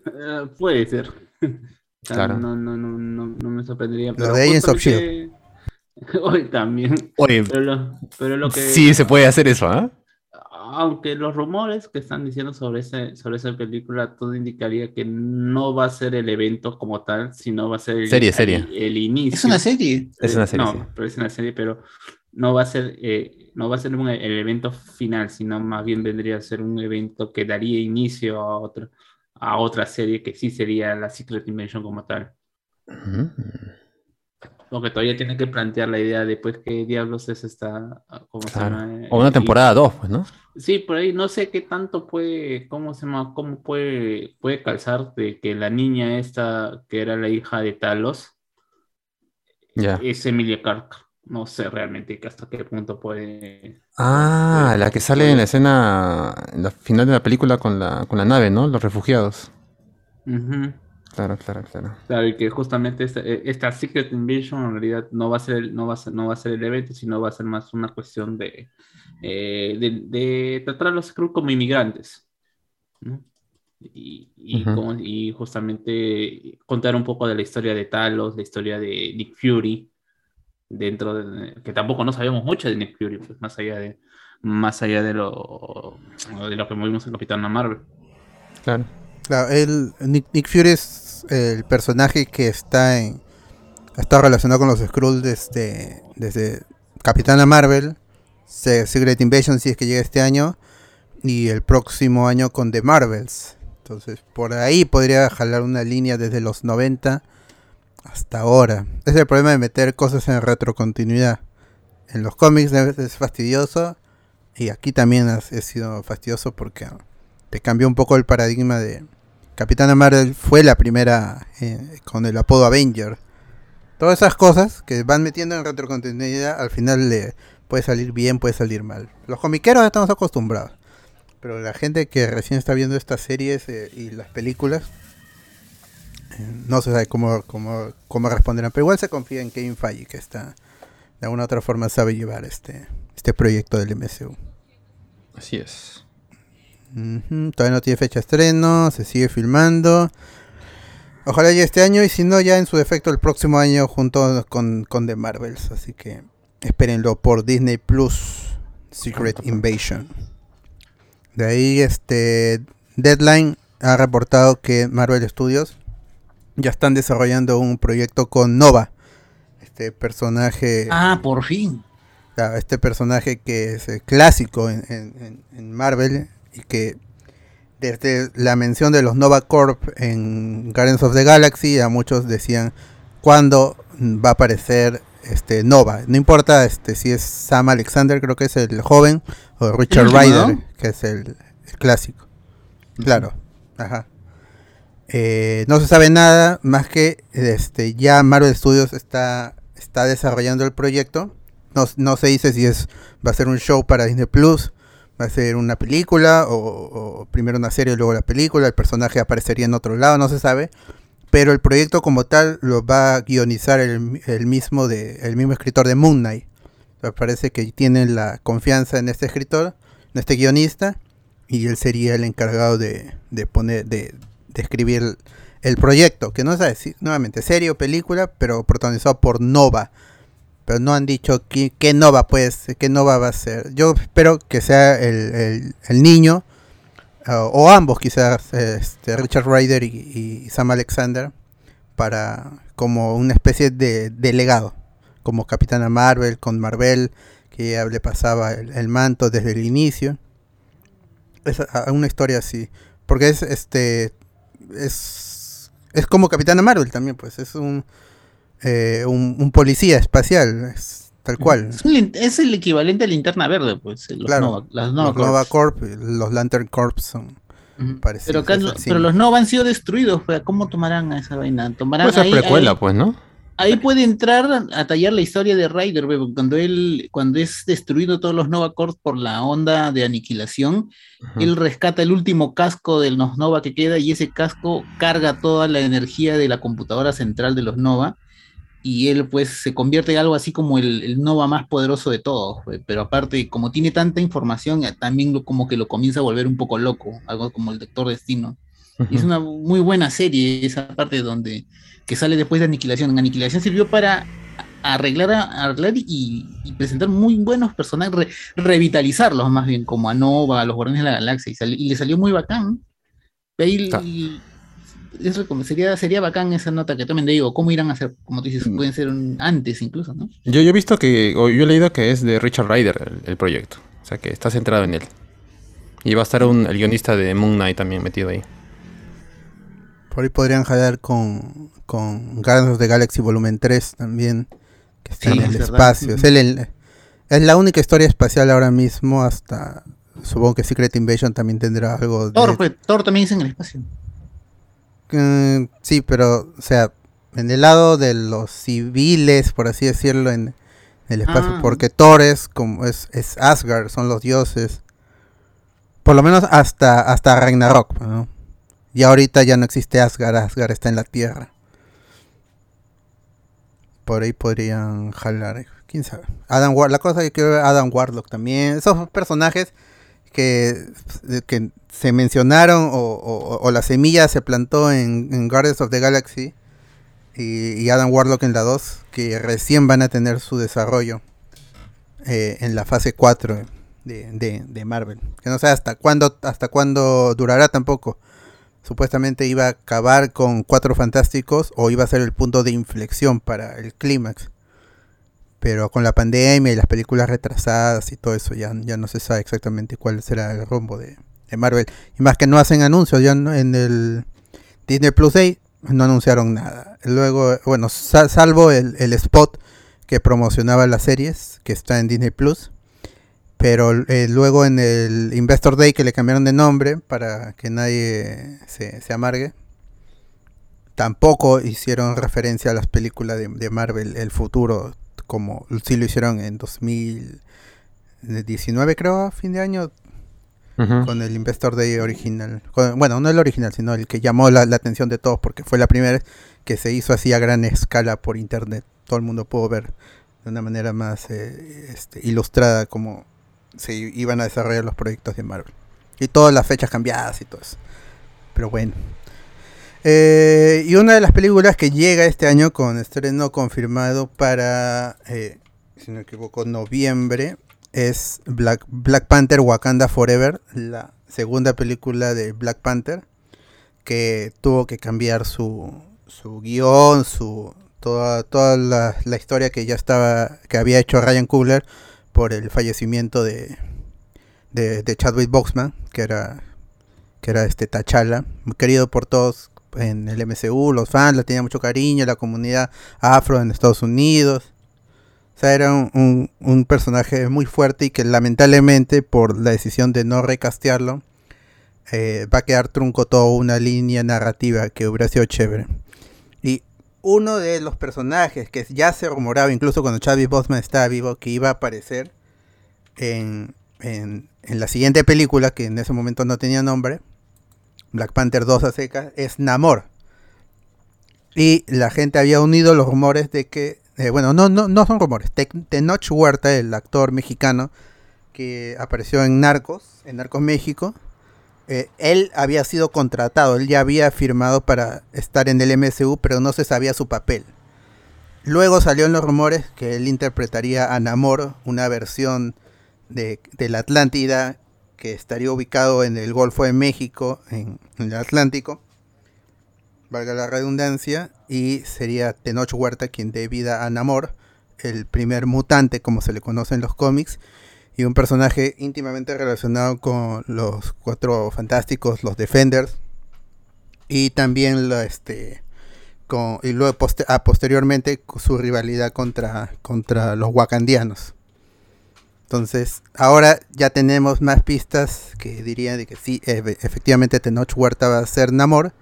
D: Eh, puede ser.
C: Claro.
D: No, no, no, no, no me sorprendería.
B: Los
D: pero
B: de Agents of
D: justamente- Hoy también.
C: Oye,
D: Pero lo, pero lo que.
C: sí se puede hacer eso, ¿ah?
D: Aunque los rumores que están diciendo sobre, ese, sobre esa película, todo indicaría que no va a ser el evento como tal, sino va a ser el,
C: Serie,
D: el-
C: serie.
D: el inicio.
F: Es una serie.
C: Es una serie,
D: No,
C: sí.
D: pero es una serie, pero no va a ser, eh, no va a ser un- el evento final, sino más bien vendría a ser un evento que daría inicio a otra, a otra serie que sí sería la Secret Invasion como tal.
C: Ujú.
D: Porque todavía tiene que plantear la idea de pues qué diablos es esta, ¿cómo se llama? Eh,
C: O una
D: y-
C: temporada 2, pues, ¿no?
D: Sí, por ahí no sé qué tanto puede, ¿cómo se llama? ¿Cómo puede, puede calzar de que la niña esta, que era la hija de Talos,
C: Ya.
D: es Emilia Clarke? No sé realmente hasta qué punto puede...
C: Ah, la que sale en la escena, en la final de la película con la, con la nave, ¿no? Los refugiados. Claro, claro, claro.
D: Claro, y que justamente esta, eh, esta Secret Invasion en realidad no va a ser el, no va a ser, no va a ser el evento, sino va a ser más una cuestión de, eh, de, de tratar a los Skrull como inmigrantes. ¿no? Y, y justamente contar un poco de la historia de Talos, la historia de Nick Fury, dentro de, que tampoco no sabíamos mucho de Nick Fury, pues más allá de, más allá de lo, de lo que vimos en Capitán Marvel.
C: Claro.
B: Claro, él- Nick, Nick Fury es el personaje que está en ha estado relacionado con los Skrull desde, desde Capitana Marvel, Se- Secret Invasion si es que llega este año, y el próximo año con The Marvels. Entonces, por ahí podría jalar una línea desde los 90 hasta ahora. Es el problema de meter cosas en retrocontinuidad. En los cómics es fastidioso, y aquí también ha, sido fastidioso porque te cambió un poco el paradigma de Capitana Marvel fue la primera eh, con el apodo Avenger. Todas esas cosas que van metiendo en retrocontinuidad al final le puede salir bien, puede salir mal. Los comiqueros estamos acostumbrados. Pero la gente que recién está viendo estas series eh, y las películas no se sabe cómo, cómo, cómo responderán. Pero igual se confía en Kevin Feige que está de alguna u otra forma sabe llevar este, este proyecto del MCU.
C: Así es.
B: Todavía no tiene fecha de estreno, se sigue filmando. Ojalá ya este año y si no ya en su defecto el próximo año junto con, con The Marvels. Así que espérenlo por Disney Plus Secret Invasion. De ahí este Deadline ha reportado que Marvel Studios ya están desarrollando un proyecto con Nova. Este personaje...
F: Ah, por fin.
B: Claro, este personaje que es eh, clásico en, en- en- en Marvel y que desde la mención de los Nova Corp en Guardians of the Galaxy a muchos decían cuándo va a aparecer este Nova. No importa este si es Sam Alexander, creo que es el joven, o Richard Ryder, que es el, el clásico. Claro, ajá. Eh, no se sabe nada más que este ya Marvel Studios está, está desarrollando el proyecto. No, no se dice si es va a ser un show para Disney Plus, va a ser una película o, primero una serie y luego la película. El personaje aparecería en otro lado, no se sabe. Pero el proyecto como tal lo va a guionizar el, mismo de el mismo escritor de Moon Knight. Parece que tienen la confianza en este escritor, en este guionista, y él sería el encargado de, de poner, de, de escribir el, proyecto, que no sabe si nuevamente serie o película, pero protagonizado por Nova. Pero no han dicho qué, qué Nova pues, qué Nova va a ser. Yo espero que sea el, el- niño, o ambos quizás, este, Richard Ryder y, Sam Alexander, para como una especie de delegado, como Capitana Marvel con Marvel, que ya le pasaba el, manto desde el inicio. Es una historia así, porque es este es es como Capitana Marvel también, pues es un eh, un, un policía espacial, es tal cual.
F: Es, un es el equivalente a linterna verde, pues. Los
B: Claro,
F: Nova, las Nova
B: los Nova. Corp, los Lantern Corps son parecidos.
F: Pero, acá
B: es
F: los Nova han sido destruidos. pues, ¿Cómo tomarán a esa vaina? ¿Tomarán
C: ser
F: ahí-
C: precuela,
F: ahí-
C: pues, ¿no?
F: Ahí puede entrar a tallar la historia de Ryder, cuando él, cuando es destruido todos los Nova Corps por la onda de aniquilación, él rescata el último casco de los Nova que queda y ese casco carga toda la energía de la computadora central de los Nova y él pues se convierte en algo así como el, el Nova más poderoso de todos, pero aparte como tiene tanta información, eh, también lo- como que lo comienza a volver un poco loco, algo como el Doctor Destino. Es una muy buena serie esa parte donde que sale después de Aniquilación. Aniquilación sirvió para arreglar, arreglar y, y presentar muy buenos personajes, re- revitalizarlos más bien, como a Nova, a los Guardianes de la Galaxia, y, sal- y le salió muy bacán. Ahí
C: Ah.
F: y- eso sería, sería bacán esa nota que también te digo, ¿cómo irán a hacer? Como tú dices,
C: Mm.
F: pueden ser un- antes incluso, ¿no?
C: Yo, yo he visto que, o yo he leído que es de Richard Ryder el, el proyecto. O sea que está centrado en él. Y va a estar un, el guionista de Moon Knight también metido ahí.
B: Por ahí podrían jalar con, con Guardians of the Galaxy Volumen 3 también, que está
F: Sí,
B: en
F: es
B: el
F: verdad.
B: espacio. Es, el- el- es la única historia espacial ahora mismo, hasta supongo que Secret Invasion también tendrá algo de...
F: Thor, pues, Thor también es en el espacio.
B: Mm, sí, pero, o sea, en el lado de los civiles, por así decirlo, en el espacio,
F: Ah.
B: porque Thor es como es, es Asgard, son los dioses. Por lo menos hasta, hasta Ragnarok, ¿no? Y ahorita ya no existe Asgard, Asgard está en la Tierra. Por ahí podrían jalar, quién sabe. Adam War la cosa es que Adam Warlock también. Esos personajes que, que se mencionaron o, o- o la semilla se plantó en, Guardians of the Galaxy y, y Adam Warlock en la 2, que recién van a tener su desarrollo eh, en la fase 4 de, de- de Marvel. Que no sé hasta cuándo, hasta cuándo durará tampoco. Supuestamente iba a acabar con Cuatro Fantásticos o iba a ser el punto de inflexión para el clímax. Pero con la pandemia y las películas retrasadas y todo eso ya, ya no se sabe exactamente cuál será el rumbo de, Marvel. Y más que no hacen anuncios, ya no- en el Disney Plus Day no anunciaron nada. Luego, bueno, sa- salvo el, el spot que promocionaba las series, que está en Disney Plus. Pero eh, luego en el Investor Day que le cambiaron de nombre para que nadie se, se amargue, tampoco hicieron referencia a las películas de, de Marvel, el futuro, como sí lo hicieron en 2019 creo, a fin de año, con el Investor Day original. Con- bueno, no el original, sino el que llamó la, la atención de todos porque fue la primera que se hizo así a gran escala por internet. Todo el mundo pudo ver de una manera más eh, este, ilustrada cómo se iban a desarrollar los proyectos de Marvel. Y todas las fechas cambiadas y todo eso. Pero bueno. Eh, y una de las películas que llega este año con estreno confirmado para, eh, si no equivoco, noviembre, es Black, Black Panther Wakanda Forever, la segunda película de Black Panther, que tuvo que cambiar su, su guion, su, toda, toda la, la historia que ya estaba, que había hecho Ryan Coogler por el fallecimiento de, de, Chadwick Boseman, que era, que era este T'Challa, muy querido por todos en el MCU, los fans, le tenía mucho cariño, la comunidad afro en Estados Unidos. O sea, era un, un- un personaje muy fuerte y que lamentablemente por la decisión de no recastearlo, eh, va a quedar trunco toda una línea narrativa que hubiera sido chévere. Uno de los personajes que ya se rumoraba, incluso cuando Chadwick Boseman estaba vivo, que iba a aparecer en, en, la siguiente película, que en ese momento no tenía nombre, Black Panther 2 a es Namor. Y la gente había unido los rumores de que, eh, bueno, no, no, no son rumores, Te- Tenoch Huerta, el actor mexicano que apareció en Narcos, en Narcos México, eh, él había sido contratado, él ya había firmado para estar en el MCU, pero no se sabía su papel. Luego salió en los rumores que él interpretaría a Namor, una versión de, de la Atlántida que estaría ubicado en el Golfo de México, en, en el Atlántico, valga la redundancia, y sería Tenoch Huerta quien dé vida a Namor, el primer mutante como se le conoce en los cómics, y un personaje íntimamente relacionado con los cuatro fantásticos, los Defenders, y también la, este con, y luego ah, posteriormente su rivalidad contra, contra los wakandianos. Entonces, ahora ya tenemos más pistas que dirían de que sí, efe- efectivamente Tenoch Huerta va a ser Namor.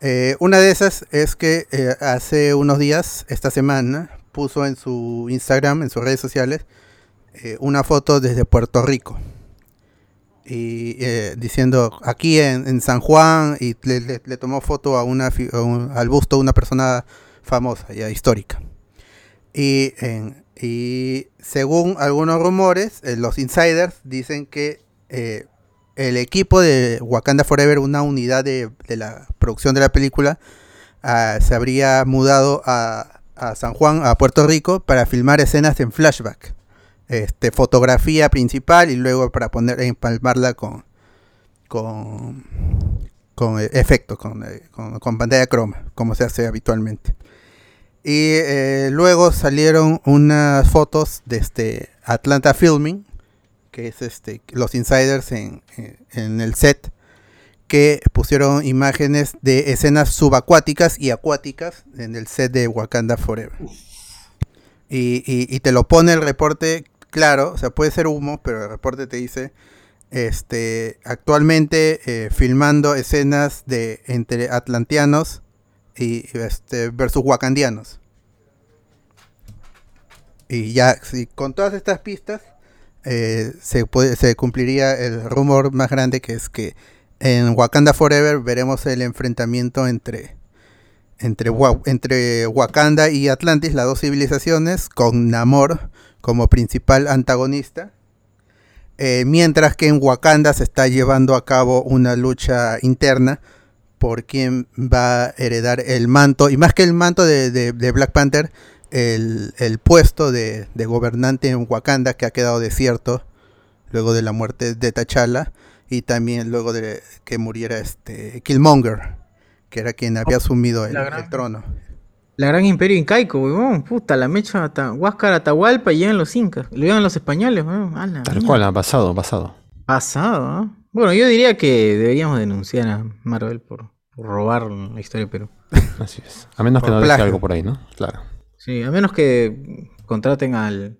B: Eh, una de esas es que eh, hace unos días, esta semana, puso en su Instagram, en sus redes sociales, eh, una foto desde Puerto Rico. Y eh, diciendo aquí en, San Juan, y le, tomó foto a una, al busto de una persona famosa, ya histórica. Y, según algunos rumores, eh, los insiders dicen que el equipo de Wakanda Forever, una unidad de, la producción de la película, ah, se habría mudado a San Juan, a Puerto Rico, para filmar escenas en flashback. Este, fotografía principal y luego para poner empalmarla con con, con eh, efectos, con, eh, con- con pantalla croma, como se hace habitualmente. Y eh, luego salieron unas fotos de este Atlanta Filming, que es este los insiders en, en- en el set, que pusieron imágenes de escenas subacuáticas y acuáticas en el set de Wakanda Forever. Y, y- y te lo pone el reporte claro, o sea, puede ser humo, pero el reporte te dice este actualmente eh, filmando escenas de entre atlanteanos y este versus wakandianos. Y ya, si con todas estas pistas, eh, se, puede, se cumpliría el rumor más grande que es que en Wakanda Forever veremos el enfrentamiento entre, entre, Wa- entre Wakanda y Atlantis, las dos civilizaciones, con Namor como principal antagonista. Eh, mientras que en Wakanda se está llevando a cabo una lucha interna por quién va a heredar el manto, y más que el manto de, Black Panther, el, el puesto de, de gobernante en Wakanda que ha quedado desierto luego de la muerte de T'Challa y también luego de que muriera este Killmonger, que era quien había asumido el,
E: gran-
B: el trono.
E: La gran imperio incaico, weón. Puta, la mecha hasta Huáscar, Atahualpa y llegan los incas. Lo llegan los españoles, weón.
C: Tal cual, ha pasado, pasado.
E: Pasado, ¿ah? Bueno, yo diría que deberíamos denunciar a Marvel por, por robar la historia de Perú.
C: Así es. A menos que no deje algo por ahí, ¿no? Claro.
E: Sí, a menos que contraten al,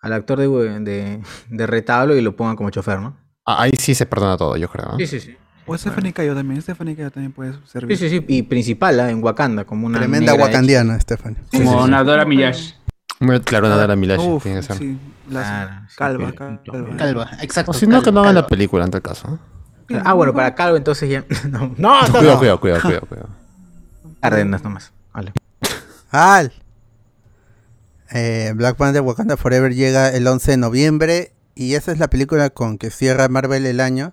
E: al actor de, de, de retablo y lo pongan como chofer, ¿no?
C: Ah, ahí sí se perdona todo, yo creo. ¿no?
E: Sí, sí, sí.
H: O Stephanie Cayo también. Stephanie Cayo también puede
E: Sí,
H: servir.
E: sí, sí. Y principal, ¿ah? en Wakanda, como una.
B: Tremenda wakandiana, Estefan.
D: Como Nadora Millash.
C: Muy claro, nada de la Milash
H: Uf,
C: tiene que ser.
H: sí, las-
E: sí,
H: calva, calva.
F: Calva, exacto.
C: O si no, que no hagan la película en tal caso.
E: hecha. Ah, bueno, para Calvo entonces ya. no, no, no.
C: Cuidado, cuidado, cuidado, cuidado, cuidado.
E: Cárdenas nomás. Vale.
B: Al. Eh, Black Panther Wakanda Forever llega el 11 de noviembre y esa es la película con que cierra Marvel el año.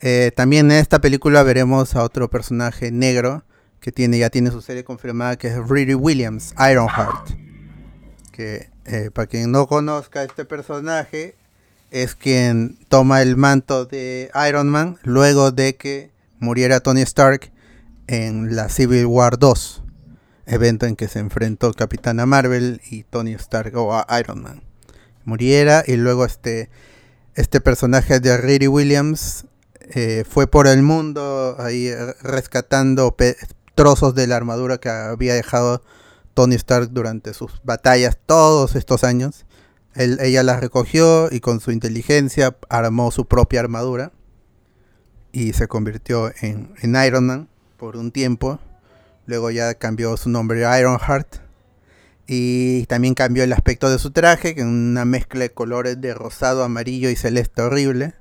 B: Eh, también en esta película veremos a otro personaje negro que tiene ya tiene su serie confirmada que es Riri Williams, Ironheart. Que eh, para quien no conozca este personaje es quien toma el manto de Iron Man luego de que muriera Tony Stark en la Civil War 2 evento en que se enfrentó Capitana Marvel y Tony Stark o a Iron Man. Muriera y luego este, este personaje de Riri Williams eh, fue por el mundo ahí eh, rescatando trozos de la armadura que había dejado Tony Stark durante sus batallas todos estos años. Ella las recogió y con su inteligencia armó su propia armadura y se convirtió en, en Iron Man por un tiempo. Luego ya cambió su nombre a Ironheart. Y también cambió el aspecto de su traje, que una mezcla de colores de rosado, amarillo y celeste horrible.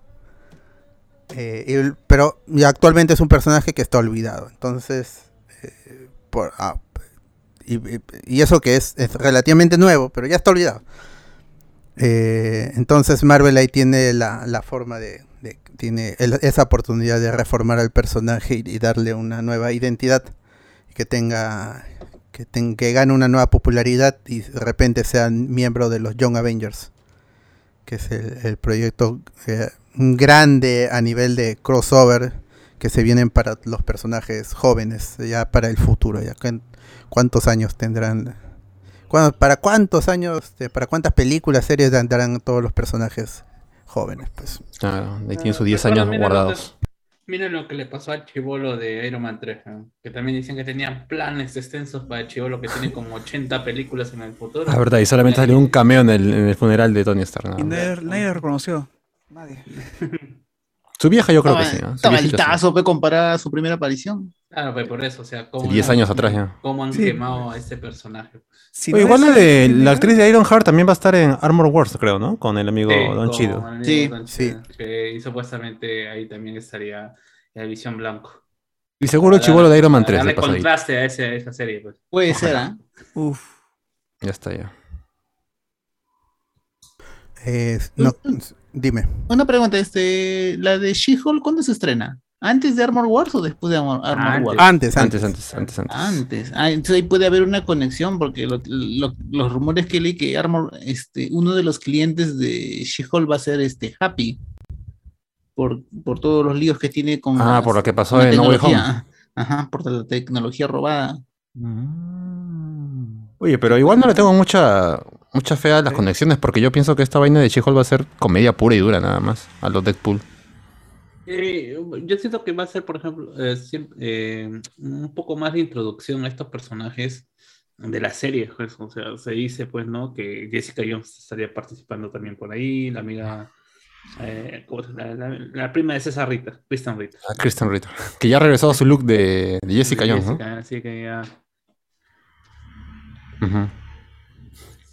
B: Eh, pero actualmente es un personaje que está olvidado. Entonces, eh, por, ah, y, eso que es, es relativamente nuevo, pero ya está olvidado. Eh, entonces Marvel ahí tiene la, la forma de, tiene el- esa oportunidad de reformar al personaje y, y darle una nueva identidad que tenga que, ten- que gane una nueva popularidad y de repente sea miembro de los Young Avengers que es el, el proyecto eh, grande a nivel de crossover que se vienen para los personajes jóvenes ya para el futuro ya Cuán- cuántos años tendrán ¿Cuándo- para cuántos años eh, para cuántas películas series darán todos los personajes jóvenes pues
C: Claro, ahí tienen sus 10
D: Recuerda,
C: años guardados.
D: Mira lo que le pasó al chivolo de Iron Man 3, ¿no? que también dicen que tenían planes extensos para el chivolo que tiene como 80 películas en el futuro.
C: La verdad, y solamente salió un cameo en el, en el funeral de Tony Stark.
H: Y nadie, nadie lo reconoció. Nadie.
C: Su vieja yo creo que sí, ¿no? Su
F: estaba
C: sí.
F: altazo, pe, comparada a su primera aparición.
D: Claro, pues por eso, o sea, cómo
C: 10 años atrás ya.
D: cómo han
H: Sí.
D: quemado a este personaje.
H: Si
C: Oye,
H: no
C: igual la, de, la actriz de Ironheart también va a estar en Armor Wars, creo, ¿no? Con el amigo
D: Sí,
C: Don Chido.
D: amigo
F: Sí.
D: Don
B: Sí.
D: Chido, que- y supuestamente ahí también estaría la Visión Blanco.
C: Y seguro el chivolo de Iron Man 3
D: Darle contraste a, ese- a esa serie, pues.
F: Puede ser, ¿ah?
H: Uf.
C: Ya está ya.
B: Eh, no, dime.
F: Una pregunta, este, la de She-Hulk, ¿cuándo se estrena? ¿Antes de Armor Wars o después de Armor, Armor
D: Antes.
F: Wars?
B: Antes,
C: Antes,
B: antes.
C: antes, antes, antes.
F: Ah, entonces ahí puede haber una conexión porque lo- lo- los rumores que leí que Armor, este, uno de los clientes de She-Hulk va a ser este Happy. Por, por todos los líos que tiene con
C: Ah,
F: las-
C: por lo que pasó en No Way
F: tecnología. Ajá, por la tecnología robada.
C: Mm. Oye, pero igual no le tengo mucha mucha fe a las conexiones porque yo pienso que esta vaina de She-Hulk va a ser comedia pura y dura nada más, a los Deadpool.
D: Eh, yo siento que va a ser, por ejemplo, eh, eh, un poco más de introducción a estos personajes de la serie. pues, o sea, se dice, pues, ¿no? Que Jessica Jones estaría participando también por ahí, la amiga, eh, ¿cómo se- la, la- la prima de César Rita, Kristen Rita.
C: A Kristen Ritter, que ya ha regresado a su look de, de Jessica
D: De
C: Jones,
D: Así que ya.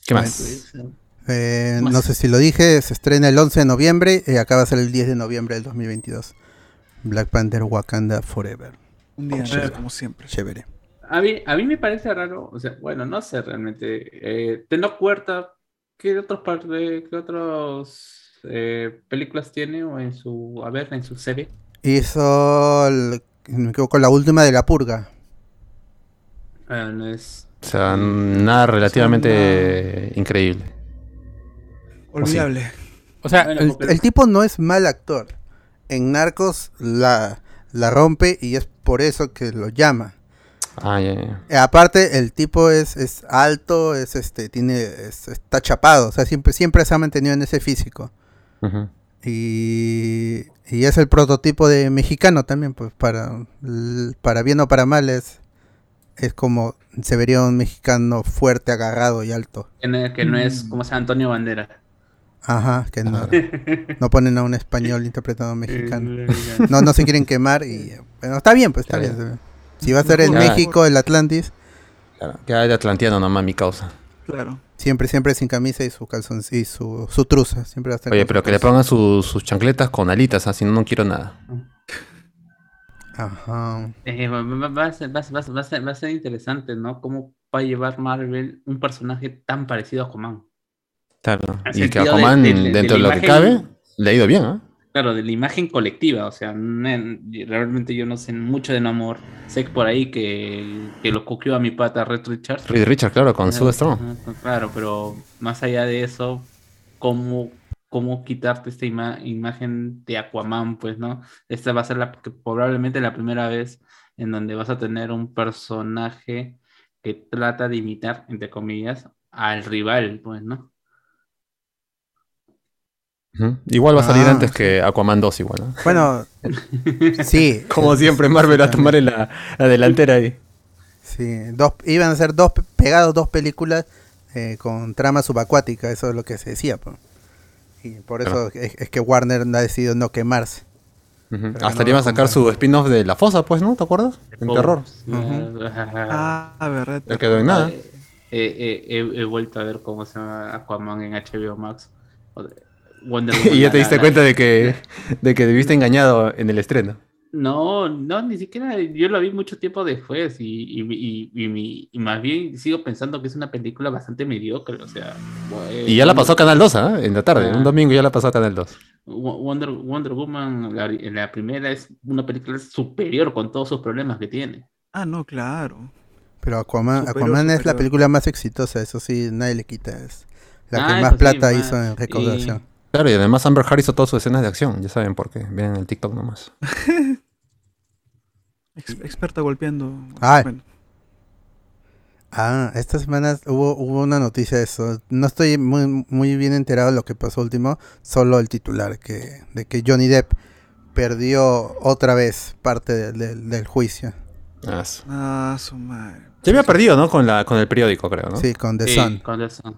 C: ¿Qué más?
B: Eh, no sé si lo dije, se estrena el 11 de noviembre y acaba de ser el 10 de noviembre del 2022. Black Panther Wakanda Forever.
H: Un día
B: Chévere.
H: antes, como siempre.
B: Chévere.
D: A mí, a mí me parece raro, o sea, bueno, no sé realmente. Eh, Tenoch Huerta, ¿qué otros par- de- qué otros eh, películas tiene o en su, a ver, en su serie?
B: Hizo, el- me equivoco, la última de La Purga.
D: Ah, no es,
C: O sea, nada relativamente increíble.
H: Olvidable.
B: O sea,
D: Bueno,
B: el, tipo no es mal actor. En Narcos la, la rompe y es por eso que lo llama.
C: Ah, ya.
B: Eh, aparte, el tipo es, es alto, es este, tiene, es- está chapado, o sea, siempre, siempre se ha mantenido en ese físico.
C: Ujú.
B: Y, y es el prototipo de mexicano también, pues para, para bien o para mal es, es como se vería un mexicano fuerte, agarrado y alto.
D: que no, que no es como sea Antonio Bandera.
B: Ajá, que no, no ponen a un español interpretado a un mexicano. No, no se quieren quemar y bueno, está bien, pues está
C: Está
B: bien. Si va a ser en. México, el Atlantis,
C: Claro, queda de atlantiano nomás mi causa.
H: Claro.
B: siempre, siempre sin camisa y su calzón y su, su truza, siempre va a estar
C: Oye, pero
B: su
C: que le pongan su- sus chancletas con alitas, así no, no quiero nada.
B: Ajá.
D: Eh, va, va- va a ser, va, a ser- va a ser- va a ser- va a ser interesante, ¿no? ¿Cómo va a llevar Marvel un personaje tan parecido a Aquaman?
C: Claro. Y que
D: de-
C: Aquaman,
D: de- de
C: dentro de, lo que cabe, le ha ido bien, ¿ah?
D: Claro, de la imagen colectiva, o sea, realmente yo no sé mucho de Namor. Sé que por ahí que, que lo cogió a mi pata Red Richards.
C: Reed Richard, claro, con Sue Storm.
D: Ajá, Claro, pero más allá de eso, ¿cómo, cómo quitarte esta ima- imagen de Aquaman? Pues, ¿no? Esta va a ser la, probablemente la primera vez en donde vas a tener un personaje que trata de imitar, entre comillas, al rival, pues, ¿no?
C: Igual va a salir
B: Ah,
C: antes que Aquaman 2, igual, ¿no?
B: Bueno, sí.
C: Como siempre, Marvel va a tomar en la, la delantera ahí.
B: Sí, dos, iban a ser dos pe- pegados dos películas eh, con trama subacuática, eso es lo que se decía. po. Y por eso es, es que Warner ha decidido no quemarse.
C: Hasta
B: no
C: le iban a sacar su spin-off de La Fosa, pues, ¿no? ¿Te acuerdas? En terror.
H: Ah, verdad.
C: No quedó en nada.
D: Eh, eh, he, he vuelto a ver cómo se llama Aquaman en HBO Max. Wonder Woman,
C: Y ya te diste
D: la-
C: cuenta de que, de que debiste engañado en el estreno.
D: No, no, ni siquiera yo lo vi mucho tiempo después y, y, y, y, más bien sigo pensando que es una película bastante mediocre, o sea... eh,
C: Y ya la pasó Canal 2, ¿ah? En la tarde,
D: Ah.
C: un domingo ya la pasó Canal 2.
D: Wo- Wonder, Wonder Woman, la, la primera es una película superior con todos sus problemas que tiene.
H: Ah, no, claro.
B: Pero Aquaman,
H: Superior,
B: Aquaman es la película más exitosa, eso sí, nadie le quita. Es la que
D: Ah,
B: más
D: sí,
B: plata
D: más.
B: hizo en recaudación.
C: Claro, y además Amber Heard hizo todas sus escenas de acción, ya saben por qué. Vean el TikTok nomás.
H: Ex- experta golpeando.
B: Ay.
H: Bueno,
B: Ah, esta semana hubo, hubo una noticia de eso. No estoy muy, muy bien enterado de lo que pasó último, solo el titular, que, de que Johnny Depp perdió otra vez parte de- de- del juicio.
C: Ah, su-
H: Ah, su madre.
C: Ya había perdido, ¿no? Con, la, con el periódico, creo, ¿no?
B: Sí, con The
D: Sí,
B: Sun.
D: con The Sun.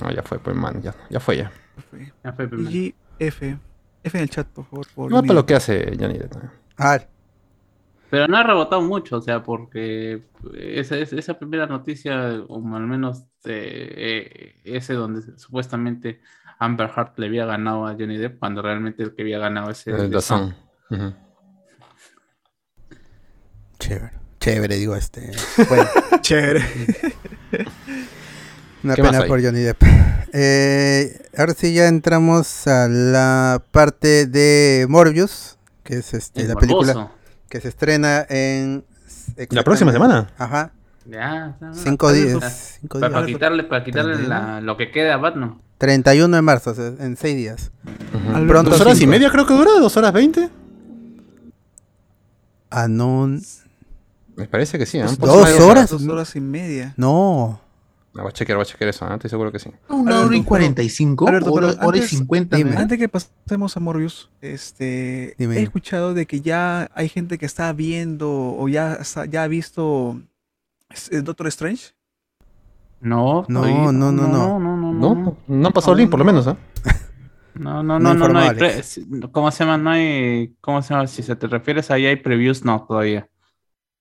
C: No, ya fue, pues, man, ya, ya fue ya.
D: Primero.
H: Y F. F en el chat, por favor. por
C: No para lo que hace Johnny Depp.
B: Ah,
D: Pero no ha rebotado mucho, o sea, porque esa, esa, esa primera noticia, o al menos eh, eh, ese donde supuestamente Amber Heard le había ganado a Johnny Depp, cuando realmente el que había ganado ese
C: The Sun. Ujú.
B: Chévere. Chévere, digo este. Bueno,
H: Chévere.
B: una
C: ¿Qué más
B: pena por Johnny Depp. Eh, ahora sí ya entramos a la parte de Morbius, que es este, la película que se estrena en...
C: ¿La próxima semana?
B: Ajá.
D: Ya,
B: Cinco días. Cinco
D: Para, para
B: días.
D: quitarle, para quitarle
B: 31.
D: la- lo que queda a Batman.
B: 31 de marzo, o sea, en seis días.
C: Ujú.
H: Al-
B: Pronto
C: ¿Dos horas y media creo que dura? ¿Dos horas veinte?
B: Ah, no.
C: Me parece que sí, ¿eh?
B: Dos
C: más de
B: horas.
H: Dos horas y media.
B: No.
C: Ah, voy a chequear, voy a chequear eso, ¿eh? estoy seguro que sí.
F: Una hora y 45,
H: Alberto, pero
F: hora, hora y
H: antes-
F: 50.
B: dime.
F: ¿no?
H: Antes que pasemos a Morbius, este,
B: Dime.
H: he escuchado de que ya hay gente que está viendo o ya, ya ha visto Doctor Strange.
D: No,
B: No,
D: todavía-
B: no, no, no.
D: no, no, no,
C: ¿No? No el link, por lo menos, ¿eh?
D: No, no,
B: No
D: no, no, no hay ¿Cómo se llama? No hay. ¿Cómo se llama? Si se te refieres ahí hay previews, no, todavía.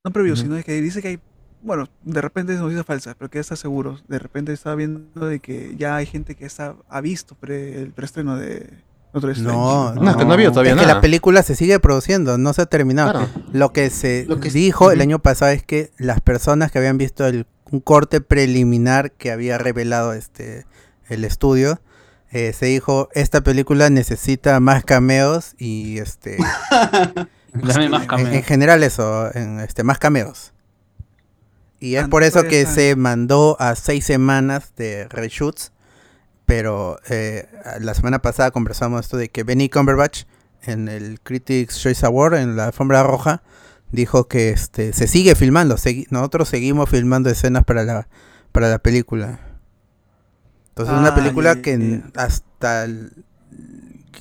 H: No previo,
C: Ujú.
H: sino que dice que hay, bueno, de repente es noticia falsa, pero que ya está seguro. De repente está viendo de que ya hay gente que está, ha visto pre- el preestreno de Doctor Strange.
B: No,
C: No, es que no ha habido todavía
B: es que
C: nada.
B: la película se sigue produciendo, no se ha terminado.
C: Claro.
B: Lo que se
F: Lo que es-
B: dijo el año pasado es que las personas que habían visto el, un corte preliminar que había revelado este el estudio, eh, se dijo esta película necesita más cameos y este
D: Dame más
B: en, en general eso, en, este más cameos. Y es
H: Ah,
B: por eso que se mandó a seis semanas de reshoots. Pero eh, la semana pasada conversamos esto de que Benny Cumberbatch en el Critics Choice Award, en la alfombra roja, dijo que este se sigue filmando. segui- nosotros seguimos filmando escenas para la, para la película. Entonces es una
H: Ah,
B: película que hasta el-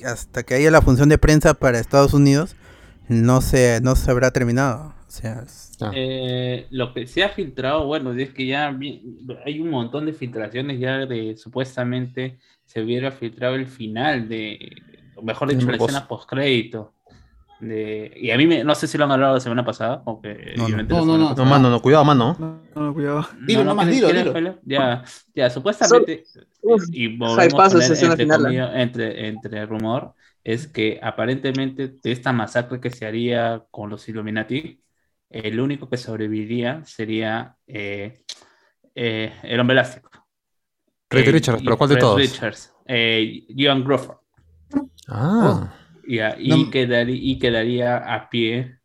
B: hasta que haya la función de prensa para Estados Unidos no se no se habrá terminado. O sea, es-
C: Ah.
D: Eh, lo que se ha filtrado, bueno, es que ya vi- hay un montón de filtraciones ya de supuestamente se hubiera filtrado el final de, o mejor dicho, la escena post crédito. De, y a mí me, no sé si lo han hablado la semana pasada, o que
B: No, no.
F: No, no, no.
C: No, mano, no, cuidado, mano.
H: No, no, cuidado.
F: Dilo nomás,
D: ¿quieres-
F: dilo, dilo.
D: Ya, ya, supuestamente,
G: Uf,
D: y volvemos a poner
G: escena
D: entre,
G: final, ¿eh?
D: entre, entre rumor, es que aparentemente de esta masacre que se haría con los Illuminati, el único que sobreviviría sería eh, eh, el hombre elástico.
C: Reed
D: Eh,
C: Richards, pero ¿cuál de todos?
D: Richards, eh, Joan Crawford.
C: Ah.
D: Y, a- y,
F: No.
D: quedari- y quedaría a pie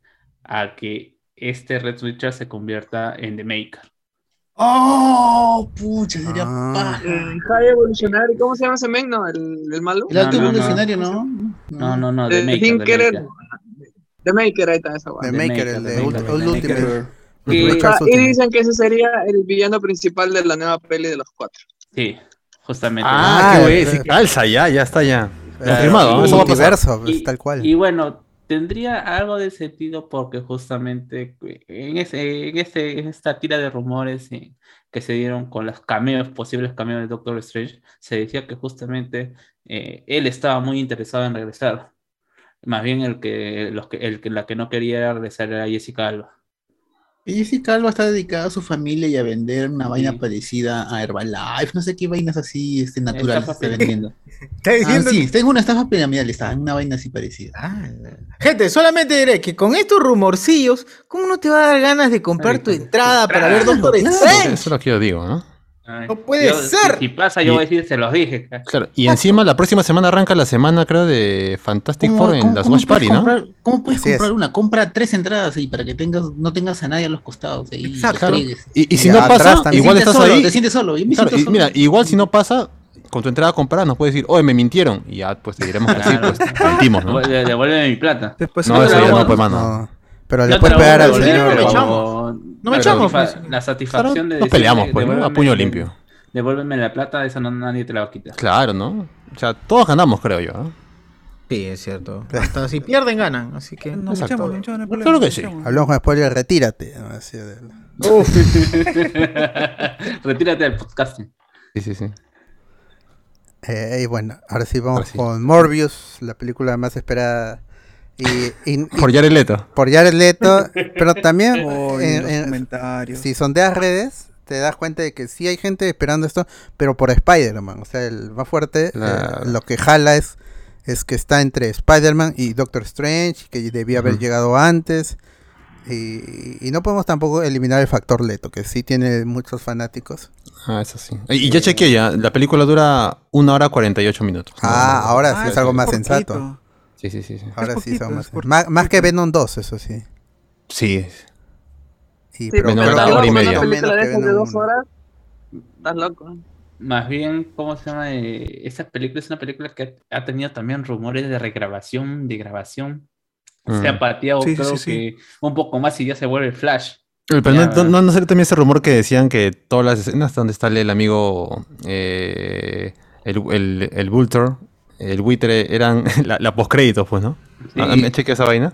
D: a que este Red Richards se convierta en The Maker.
F: ¡Oh! Pucha, sería
B: Ah.
F: paja.
G: El High Evolutionary, ¿cómo se llama ese men? No, el, el malo.
F: El alto
D: No, no, no.
F: evolucionario, ¿no?
D: No, no, no, The
G: El
D: Maker. The
G: Thinker,
D: Maker.
G: The Maker, ahí está esa
B: The
G: guay.
D: The
B: Maker,
D: Maker,
B: el de. Ultimate.
D: Y-
G: Ah, y dicen que ese sería el villano principal de la nueva peli de los cuatro.
D: Sí, justamente.
C: Ah,
B: Ah,
C: qué güey,
B: el-
C: sí, calza, ya, ya está ya.
B: Claro,
C: Confirmado, eso va a pasar.
B: pues,
D: Y-
B: tal cual.
D: Y bueno, tendría algo de sentido porque justamente en, ese, en, en esta tira de rumores eh, que se dieron con los cameos, posibles cameos de Doctor Strange, se decía que justamente eh, él estaba muy interesado en regresar. Más bien el que, los que, el que la que no quería regresar era Jessica Alba.
F: Jessica Alba está dedicada a su familia y a vender una vaina parecida a Herbalife, no sé qué vainas así este, naturales
D: Estafa
F: está vendiendo.
E: Está
F: Ah,
E: diciendo
F: sí, está en una estafa piramidal, está en una vaina así parecida.
E: Ah, Gente, solamente diré que con estos rumorcillos, ¿cómo no te va a dar ganas de comprar tu entrada para ver Doctor
F: claro.
E: Strange?
C: Eso es lo que yo digo, ¿no?
D: Ay,
E: No puede
D: yo-
E: ser.
D: Si, si pasa, yo
C: Y-
D: voy a decir, se los dije.
C: Claro, y encima la próxima semana arranca la semana, creo, de Fantastic
F: ¿Cómo-
C: Four en las Watch Party, ¿no?
F: comprar- ¿Cómo puedes
B: Así es.
F: comprar una? Compra tres entradas ahí para que tengas, no tengas a nadie a los costados. Ahí,
B: Exacto.
C: Y, y si
B: Y
C: no pasa,
B: también.
C: igual estás
F: solo,
C: ahí.
F: Te sientes solo. Yo me
C: Claro,
F: siento
C: y
F: solo.
C: mira, igual si no pasa, con tu entrada comprada nos puedes decir, oye, me mintieron. Y ya, pues te diremos que sí, pues mentimos, ¿no?
D: Devuelve- Devuélveme mi plata.
H: Después
C: No, eso ya no, pues, mano.
B: No, pero
D: No
B: le
D: te
B: puedes pegar al señor.
E: no me echamos. No me pues.
D: La satisfacción de
C: Nos
D: decirle,
C: peleamos, pues, ¿no? A puño limpio.
D: Devuélveme la plata, eso no, nadie te la va a quitar.
C: Claro, ¿no? O sea, todos ganamos, creo yo. ¿no?
E: Sí, es cierto. Hasta si pierden, ganan. Así que.
H: Nos
C: Exacto.
H: echamos, no
C: Claro que sí.
B: Hablamos con spoiler, retírate. ¿no? Así de-
D: Retírate del podcasting.
C: Sí, sí, sí.
B: Eh, y bueno, ahora sí vamos
C: Ahora sí.
B: con Morbius, la película más esperada Y,
C: Por Jared Leto.
B: por Jared Leto, pero también
H: Oh,
B: en- en-
H: comentarios.
B: si sondeas redes, te das cuenta de que sí hay gente esperando esto, pero por Spider-Man. O sea, el más fuerte,
C: Claro.
B: eh, lo que jala es, es que está entre Spider-Man y Doctor Strange, que debía haber llegado antes. Y, y no podemos tampoco eliminar el factor Leto, que sí tiene muchos fanáticos.
C: Ah, eso sí. Y y ya chequeé ya, la película dura una hora 48 minutos.
B: Ah, ahora sí
H: Ah,
B: es algo más
H: cortito.
B: sensato.
C: Sí, sí, sí. Sí.
B: Ahora sí
H: poquito,
B: son
H: es
B: más, más, más que Venom 2, eso sí.
C: Sí.
B: Y,
G: Sí,
C: Venom
G: pero
C: una
G: si
C: hora y media.
G: Una película de
B: Menos que
G: esas de
B: Venom
G: dos
B: uno.
G: horas, estás loco.
D: Más bien, ¿cómo se llama? Eh, esa película es una película que ha tenido también rumores de regrabación, de grabación. Se ha
C: Mm.
D: pateado,
H: Sí, sí,
D: creo
H: sí, sí.
D: que un poco más y ya se vuelve Flash.
C: Pero
D: Ya,
C: no, no, no salió también ese rumor que decían que todas las escenas donde está el amigo, eh, el, el, el Vulture, el buitre, eran la, la postcréditos, pues, ¿no?
D: Sí.
C: Ah, ¿Me esa vaina?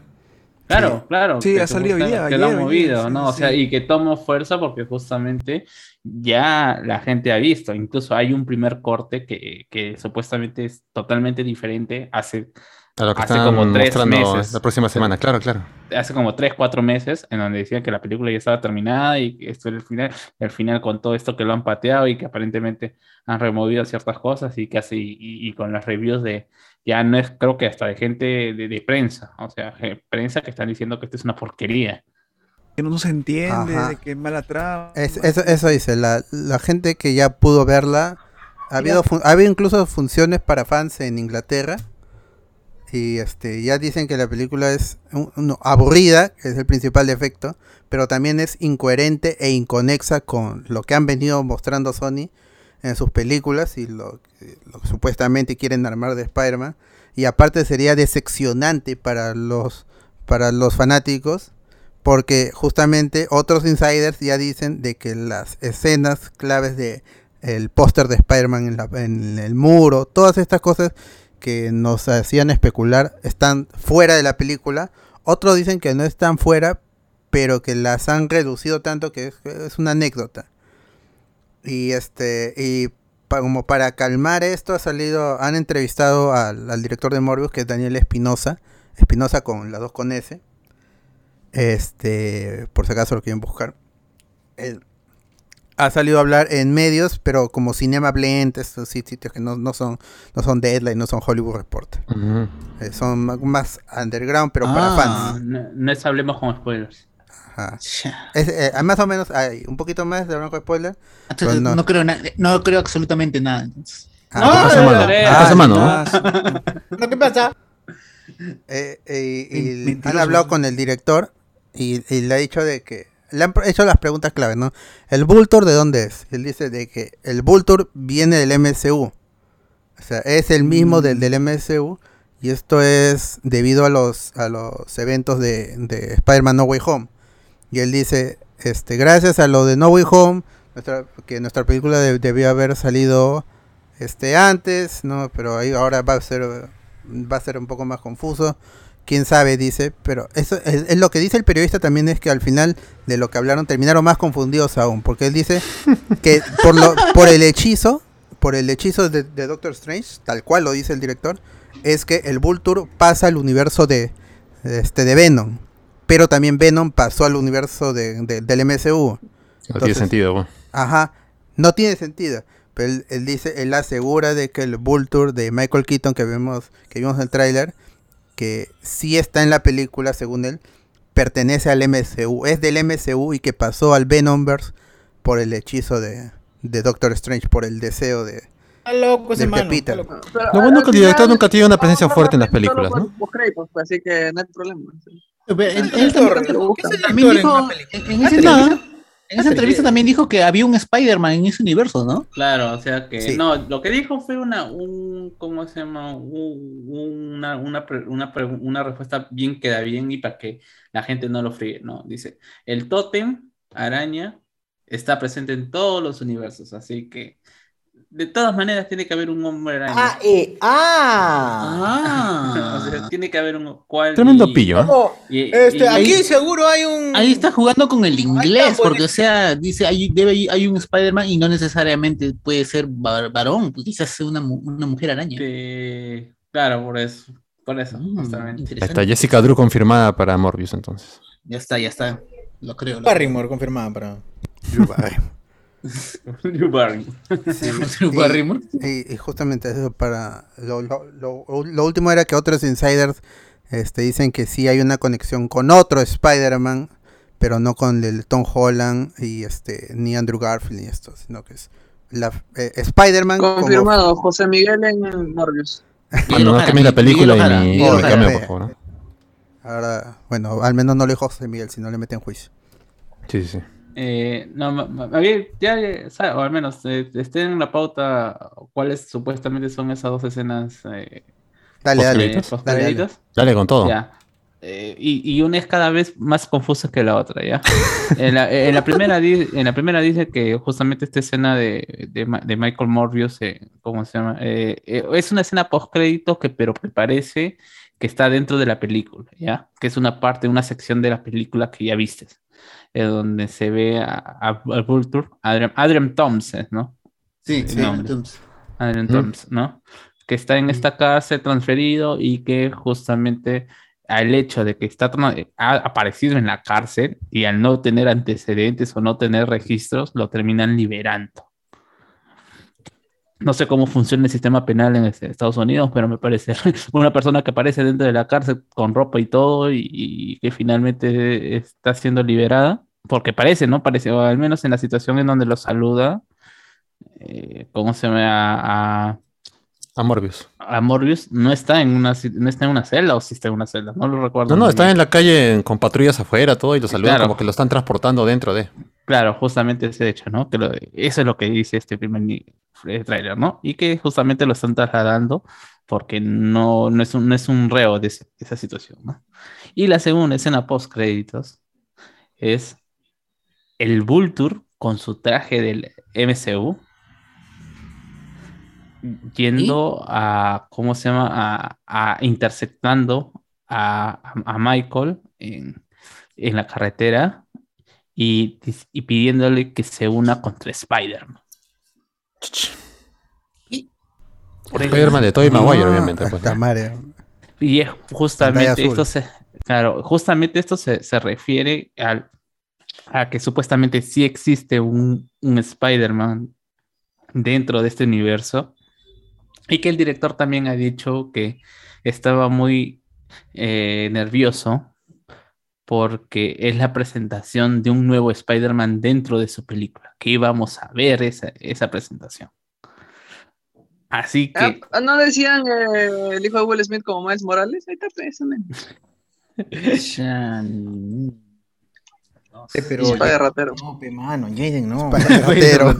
D: Claro, claro.
H: Sí, ha salido día,
D: Que lo han movido,
H: ayer,
D: ¿no?
H: sí,
D: o sea,
H: sí.
D: y que tomó fuerza porque justamente ya la gente ha visto. Incluso hay un primer corte que, que supuestamente es totalmente diferente hace,
C: A lo que
D: Hace como tres meses.
C: la próxima semana, claro, claro.
D: hace como 3, 4 meses, en donde decían que la película ya estaba terminada y que esto era el final. Y al final, con todo esto que lo han pateado y que aparentemente han removido ciertas cosas y que así, y, y con las reviews de, ya no es, creo que hasta de gente de, de prensa, o sea, prensa que están diciendo que esto es una porquería.
H: Que no se entiende,
B: Ajá.
H: de que es mala trama.
B: Es- eso, eso dice, la, la gente que ya pudo verla, ha habido, fun- ha habido incluso funciones para fans en Inglaterra y este ya dicen que la película es un- aburrida, es el principal defecto, pero también es incoherente e inconexa con lo que han venido mostrando Sony en sus películas y lo, que- supuestamente quieren armar de Spider-Man. Y aparte sería decepcionante para los, para los fanáticos porque justamente otros insiders ya dicen de que las escenas claves de el póster de Spider-Man en el muro, todas estas cosas que nos hacían especular están fuera de la película. Otros dicen que no están fuera, pero que las han reducido tanto que es, una anécdota. Y este y como para calmar esto ha salido, han entrevistado al, director de Morbius que es Daniel Espinosa, Espinosa con las dos con S. Este, por si acaso lo quieren buscar. Ha salido a hablar en medios, pero como Cinema Blend, estos sit- sitios que no, no son no son Deadline, no son Hollywood Reporter.
C: Ujú.
B: Eh, son más underground, pero para
F: Ah.
B: fans.
D: No, no es hablemos con spoilers.
B: Ajá. Es, eh, más o menos hay un poquito más de blanco spoiler.
F: Entonces,
B: no.
F: no. creo no creo absolutamente nada. entonces.
B: Ah,
D: No,
C: pasa,
D: no,
C: mano?
D: no,
C: ¿Qué pasa,
H: Ah,
C: mano?
H: ah,
E: ¿Qué pasa?
B: Eh, eh, y han hablado con el director y, y le ha dicho de que le han hecho las preguntas claves, ¿no? ¿El Vulture de dónde es? Él dice de que el Vulture viene del MCU. O sea, es el mismo del, del MCU y esto es debido a los a los eventos de, de Spider-Man No Way Home. Y él dice, este, gracias a lo de No Way Home, nuestra, que nuestra película de- debió haber salido este antes, ¿no? Pero ahí ahora va a ser va a ser un poco más confuso. Quién sabe, dice, pero eso es, es lo que dice el periodista también es que al final de lo que hablaron terminaron más confundidos aún, porque él dice que por lo por el hechizo, por el hechizo de, de Doctor Strange, tal cual lo dice el director, es que el Vulture pasa al universo de este de Venom, pero también Venom pasó al universo de, de- del MCU.
C: No tiene sentido, bueno.
B: Ajá, no tiene sentido. Pero él, él dice, él asegura de que el Vulture de Michael Keaton que vemos, que vimos en el tráiler, que sí está en la película, según él, pertenece al MCU, es del MCU y que pasó al Venomverse por el hechizo de, de Doctor Strange, por el deseo de,
E: loco mano.
B: Peter.
E: está loco.
G: Pero
C: Lo bueno es que el director nunca tiene una presencia fuerte en las películas, ¿no?
G: pues, así que no hay problema. sí.
F: Pero él-
E: ¿Qué
F: él
E: actor?
F: también-
E: ¿Qué es el
F: también
E: actor en
F: dijo-
E: una película?
F: En- esa entrevista- también dijo que había un Spider-Man en ese universo, ¿no?
D: Claro, o sea que
B: Sí.
D: no, lo que dijo fue una, un, ¿cómo se llama? Un- una, una, una, una respuesta bien queda bien y para que la gente no lo fríe, ¿no? Dice, el tótem, araña, está presente en todos los universos, así que de todas maneras tiene que haber un hombre araña.
E: Ah, eh, ah.
D: o sea, tiene que haber un cual
C: Tremendo
D: y-
C: pillo, ¿eh?
E: Oh,
D: y-
E: este,
D: y-
E: aquí seguro hay un.
F: Ahí está jugando con el inglés,
E: está,
F: porque o sea, dice, hay, debe, hay un Spider-Man y no necesariamente puede ser var- varón, pues quizás sea una, mu- una mujer araña.
D: Este, claro, por eso. Por eso,
F: Mm,
D: justamente.
C: Ahí está Jessica Drew confirmada para Morbius entonces.
F: Ya está, ya está. Lo creo. lo
E: Barrymore confirmada para.
B: Drew Barrymore.
D: Drew.
B: Y, y justamente eso para lo, lo- lo- lo último era que otros insiders este, dicen que sí hay una conexión con otro Spider-Man, pero no con el Tom Holland y este ni Andrew Garfield ni esto, sino que es la eh, Spider-Man como-
G: Confirmado, José Miguel en Morbius.
C: Mano, no cambies la película y mi,
F: Ojara.
C: por favor. ¿no?
B: ahora, bueno, al menos no le dijo José Miguel, si no le meten juicio.
C: Sí, sí, sí.
D: Eh, no, ma- ma- a ver, ya, sabe, o al menos eh, estén en la pauta cuáles supuestamente son esas dos escenas eh,
B: Dale, dale. Dale, dale.
D: créditos.
C: Dale con todo.
D: Ya. Eh, y, y una es cada vez más confusa que la otra, ¿ya? En la, en la primera, en la primera dice que justamente esta escena de, de, Michael Morbius, ¿cómo se llama? Es una escena post créditos que pero que parece que está dentro de la película, ¿ya? Que es una parte, una sección de la película que ya viste, eh, donde se ve a, a, a Vulture, Adrian, Adrian Thompson, ¿no?
F: Sí,
D: Sí, hombre.
F: entonces,
D: Adrian
C: Mm.
D: Thompson, ¿no? Que está en esta cárcel transferido y que justamente al hecho de que está ha aparecido en la cárcel y al no tener antecedentes o no tener registros, lo terminan liberando. No sé cómo funciona el sistema penal en este- Estados Unidos, pero me parece una persona que aparece dentro de la cárcel con ropa y todo y, y que finalmente está siendo liberada, porque parece, ¿no? Parece, o al menos en la situación en donde lo saluda, eh, ¿cómo se llama? A, a-
C: A Morbius.
D: a Morbius no está en una no está en una celda o sí está en una celda, no lo recuerdo.
C: No, no, está en la calle con patrullas afuera, todo, y lo saludan
D: Claro.
C: como que lo están transportando dentro de.
D: Claro, justamente ese hecho, ¿no? Que lo- eso es lo que dice este primer eh, tráiler, ¿no? Y que justamente lo están trasladando porque no, no, es, un, no es un reo de ese- esa situación, ¿no? Y la segunda escena post créditos es el Vulture con su traje del MCU yendo a, ¿cómo se llama? A, a interceptando a, a- Michael en, en la carretera y, y pidiéndole que se una contra Spider-Man.
C: Spider-Man de Tobey Maguire,
B: Ah,
C: obviamente. pues, ¿no?
D: Y es justamente esto se, claro, justamente esto se, se refiere al, a que supuestamente sí existe un, un Spider-Man dentro de este universo y que el director también ha dicho que estaba muy eh, nervioso porque es la presentación de un nuevo Spider-Man dentro de su película, que íbamos a ver esa, esa presentación. Así que...
G: Ah, ¿No decían eh, el hijo de Will Smith como Miles Morales? Ahí está, pues, hombre.
F: ya, mm,
E: No sé, pero.
G: Chispa de ratero.
E: No, pe mano, Jaden, no.
B: Ratero.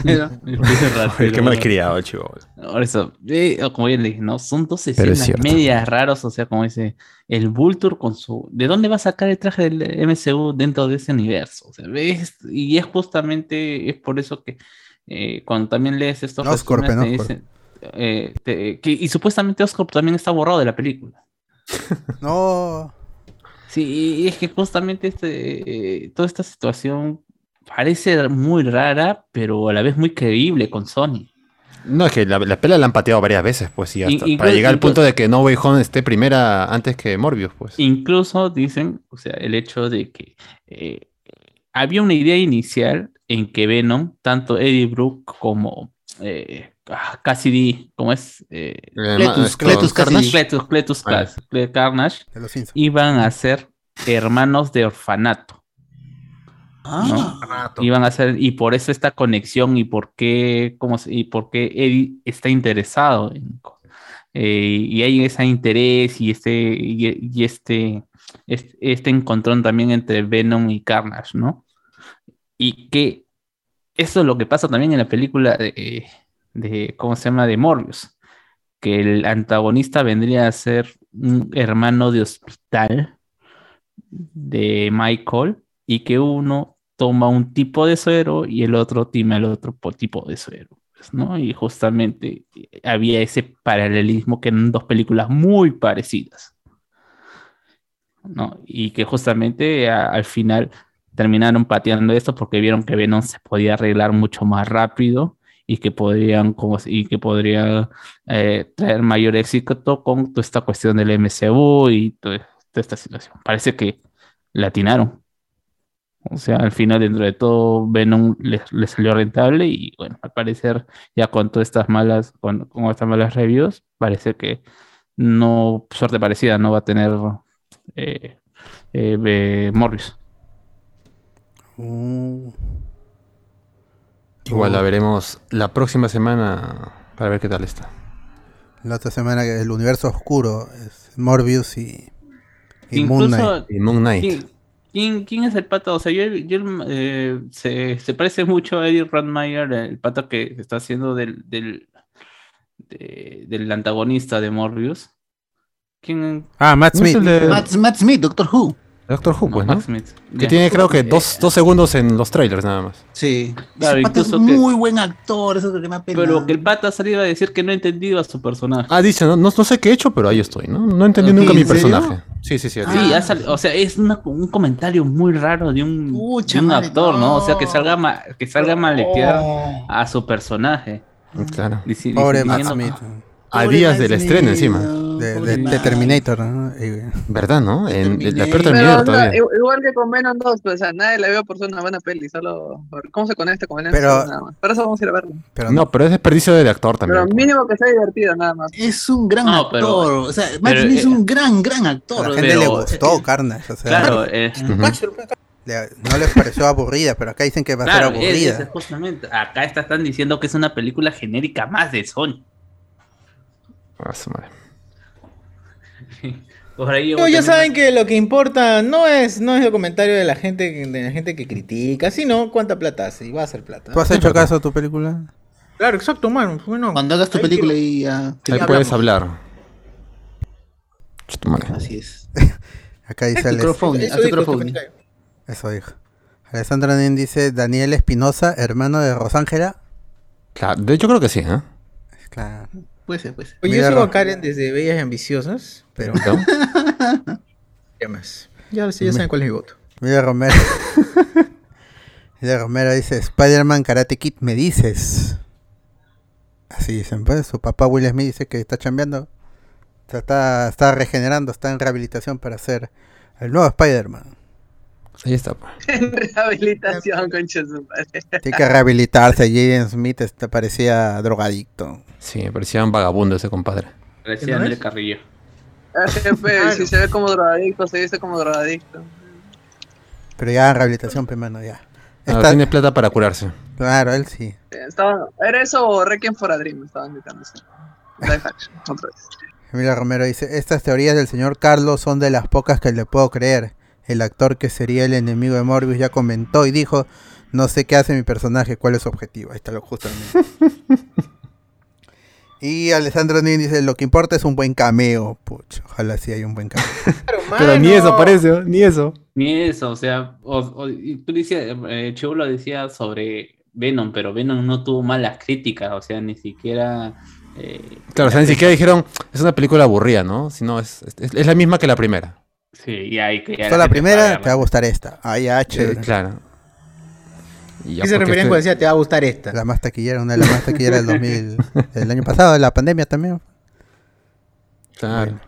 C: Ay, Qué mal criado el chivo.
D: Por eso, eh, como bien le dije, ¿no? Son dos
C: es
D: escenas
C: cierto.
D: medias raros, o sea, como dice, el Vulture con su... ¿De dónde va a sacar el traje del MCU dentro de ese universo? O sea, ¿ves? Y es justamente, es por eso que eh, cuando también lees estos
B: Oscorp,
D: resúmenes, te
B: ¿no?
D: dicen, eh, te- que- y supuestamente Oscorp también está borrado de la película.
B: No.
D: Sí, y es que justamente este, eh, toda esta situación parece muy rara, pero a la vez muy creíble con Sony.
C: No, es que la, la pela la han pateado varias veces, pues, y hasta, para llegar al punto de que No Way Home esté primera antes que Morbius, pues.
D: Incluso dicen, o sea, el hecho de que eh, había una idea inicial en que Venom, tanto Eddie Brooke como eh, ah, Cassidy, ¿cómo es? Eh,
C: Eh,
F: Cletus,
C: Carnage.
D: Cletus, Cletus
C: Ah.
D: Carnage, iban a ser hermanos de orfanato.
F: Ah,
D: Iban a ser, y por eso esta conexión y por qué, cómo se- y por qué Eddie está interesado en, eh, y hay ese interés y este, y, y este, este, este encontrón también entre Venom y Carnage, ¿no? Y que eso es lo que pasa también en la película de, de ¿cómo se llama? De Morbius, que el antagonista vendría a ser un hermano de hospital de Michael y que uno toma un tipo de suero y el otro toma el otro po- tipo de suero, pues, ¿no? Y justamente había ese paralelismo que eran dos películas muy parecidas, ¿no? Y que justamente al final terminaron pateando esto porque vieron que Venom se podía arreglar mucho más rápido y que podrían como, y que podría eh, traer mayor éxito con toda esta cuestión del MCU y toda, toda esta situación. Parece que la atinaron. O sea, al final, dentro de todo, Venom le, le salió rentable y bueno, al parecer, ya con todas estas malas, con, con estas malas reviews, parece que no, suerte parecida, no va a tener eh, eh, eh, Morbius.
B: Uh,
C: Igual la veremos la próxima semana para ver qué tal está.
B: la otra semana que el universo oscuro es Morbius y, y Moon Knight.
D: Incluso,
C: Y Moon Knight.
D: ¿quién, quién, quién es el pata? O sea, yo, yo, eh, se, se parece mucho a Eddie Radmayer, el pata que está haciendo del, del, de- del antagonista de Morbius. ¿Quién?
B: Ah, Matt
C: ¿No es
B: Smith.
F: Matt Smith, Doctor Who.
C: Doctor Who, pues, ¿no?
D: Smith.
C: Que tiene creo que dos, dos segundos en los trailers nada más.
F: Sí.
D: Claro,
F: Ese pata es
D: incluso que-
F: muy buen actor, eso es lo que me ha penado.
D: Pero que el pata ha salido a decir que no ha entendido a su personaje.
C: Ah, dice, no, no, no sé qué he hecho, pero ahí estoy, ¿no? No entendí
F: Ok,
C: nunca mi personaje. Sí, sí, sí.
D: Sí,
F: Ah.
D: ha sali- o sea, es una- un comentario muy raro de un,
F: Pucha
D: de un
F: madre,
D: actor, ¿no? O sea, que salga, ma- que salga a maletear
F: Oh.
D: a su personaje.
C: Claro.
D: Dici-
B: Pobre Matt Smith.
C: A días del estreno encima.
B: De, de- de. Terminator, ¿no?
C: ¿Verdad, no? En,
F: Terminator.
C: la peor Terminator todavía.
G: i- igual que con Venom 2, pues, sea, nadie la vio por ser una buena peli, solo por cómo se conecta con el
B: Pero-
G: nada más. Por eso vamos a ir a verlo.
B: pero
C: No, pero es desperdicio de actor
G: Pero
C: también.
G: mínimo que sea divertido, nada más.
F: Es un gran
D: No,
F: actor.
D: pero-
F: o sea, Smith es
D: eh,
F: un gran, gran
B: a
F: actor.
B: la gente le
D: pero-
B: gustó Carnage. O sea,
D: Claro, eh,
C: Ujú.
B: le- no les pareció aburrida, pero acá dicen que va a
D: claro,
B: ser
D: es-
B: aburrida.
D: es justamente. Acá está- están diciendo que es una película genérica más de Sony.
C: Ah, su madre.
D: Por ahí
E: No, ya saben que lo que importa no es, no es el comentario de la gente que- de la gente que critica, sino cuánta plata hace y va a hacer plata.
B: ¿Tú has hecho caso a tu película?
E: Claro, exacto, mano. Bueno,
F: Cuando hagas tu
E: Ahí
F: película y ya.
C: Ahí
E: hablamos.
C: puedes hablar.
F: Así es.
B: Acá dice
F: crowdfunding,
E: Eso dijo.
B: Alessandra Nin dice Daniel Espinosa, hermano de Rosángela.
C: Claro, de hecho creo que sí, ¿eh?
B: Claro.
F: Puede ser, puede ser.
B: Mira,
E: yo sigo a Karen desde Bellas y Ambiciosas, pero
C: ¿No?
E: ¿qué más? Ya, sí, ya saben cuál es mi voto.
B: Mira Romero. Mira Romero dice Spider-Man Karate Kid, me dices. Así dicen, pues. Su papá Will Smith dice que está chambeando. Sea, está, está regenerando, está en rehabilitación para ser el nuevo Spider-Man.
C: Ahí está.
G: En rehabilitación, concha de su madre.
B: Tiene que rehabilitarse. Jaden Smith este, parecía drogadicto.
C: Sí, me parecía un vagabundo ese compadre.
D: Parecía
E: ¿Qué no
D: André
E: es?
D: Carrillo.
G: Ah, jefe, si se ve como drogadicto, se dice como drogadicto.
B: Pero ya en rehabilitación, pues, mano, ya.
C: Ah,
B: Está-
C: tiene plata para curarse.
B: Claro, él sí.
G: Estaba, era eso o Requiem for a Dream, estaban gritándose. Action, otra vez.
B: Emilia Romero dice, estas teorías del señor Carlos son de las pocas que le puedo creer. El actor que sería el enemigo de Morbius ya comentó y dijo, no sé qué hace mi personaje, cuál es su objetivo. Ahí está lo justamente. y Alessandro Nin dice, lo que importa es un buen cameo. Pucha, ojalá sí haya un buen cameo.
C: Pero ni eso parece, ¿eh? ni eso.
D: Ni eso, o sea, o- tú decías, eh, Chulo decía sobre Venom, pero Venom no tuvo malas críticas, o sea, ni siquiera. eh,
C: Claro, o sea, ni siquiera dijeron, es una película aburrida, ¿no? Sino es, es, es la misma que la primera.
D: Sí, ya hay que. ya
B: la primera, te va a gustar esta. Ah, ya, chévere.
C: claro. Y ya,
E: ¿Qué se referían cuando decía te va a gustar esta?
B: La más taquillera, una de las más taquilleras del 2000, del año pasado, de la pandemia también.
C: Claro.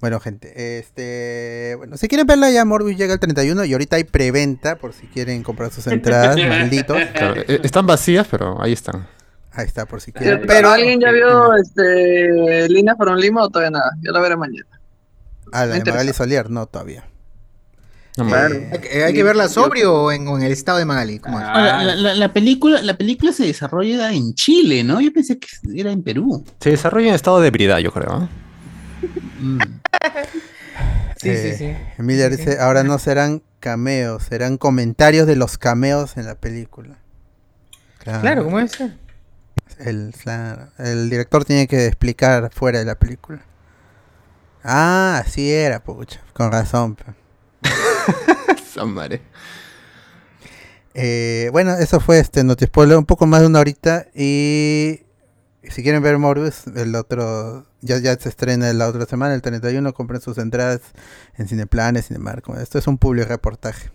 B: Bueno, gente, este. Bueno, si quieren verla, ya Morbius llega el 31 y ahorita hay preventa por si quieren comprar sus entradas, malditos.
C: Claro, eh, Están vacías, pero ahí están.
B: Ahí está, por si quieren.
G: pero ¿alguien ya vio este, Lina un Limo o todavía nada? Yo la veré mañana.
B: Ah, la de. Magali Solier, no todavía.
C: No.
B: Eh,
E: ¿Hay, que- hay que verla sobrio o en, o en el estado de Magali?
D: Ah,
F: Ahora, la, la- la película, la película se desarrolla en Chile, ¿no? Yo pensé que era en Perú.
C: Se desarrolla en estado de ebriedad, yo creo. ¿eh?
F: Mm.
E: Sí,
B: eh,
E: sí, sí.
B: Emilia
E: Sí,
B: dice,
E: sí.
B: ahora no serán cameos, serán comentarios de los cameos en la película.
E: Claro, ¿cómo es?
B: El, claro, el director tiene que explicar fuera de la película. Ah, así era, pucha, con razón.
C: madre.
B: Eh, bueno, eso fue este Notispoiler, un poco más de una horita. Y si quieren ver Morbius, el otro ya, ya se estrena la otra semana, el 31. Compren sus entradas en Cineplanes, Cinemark. Esto es un public reportaje.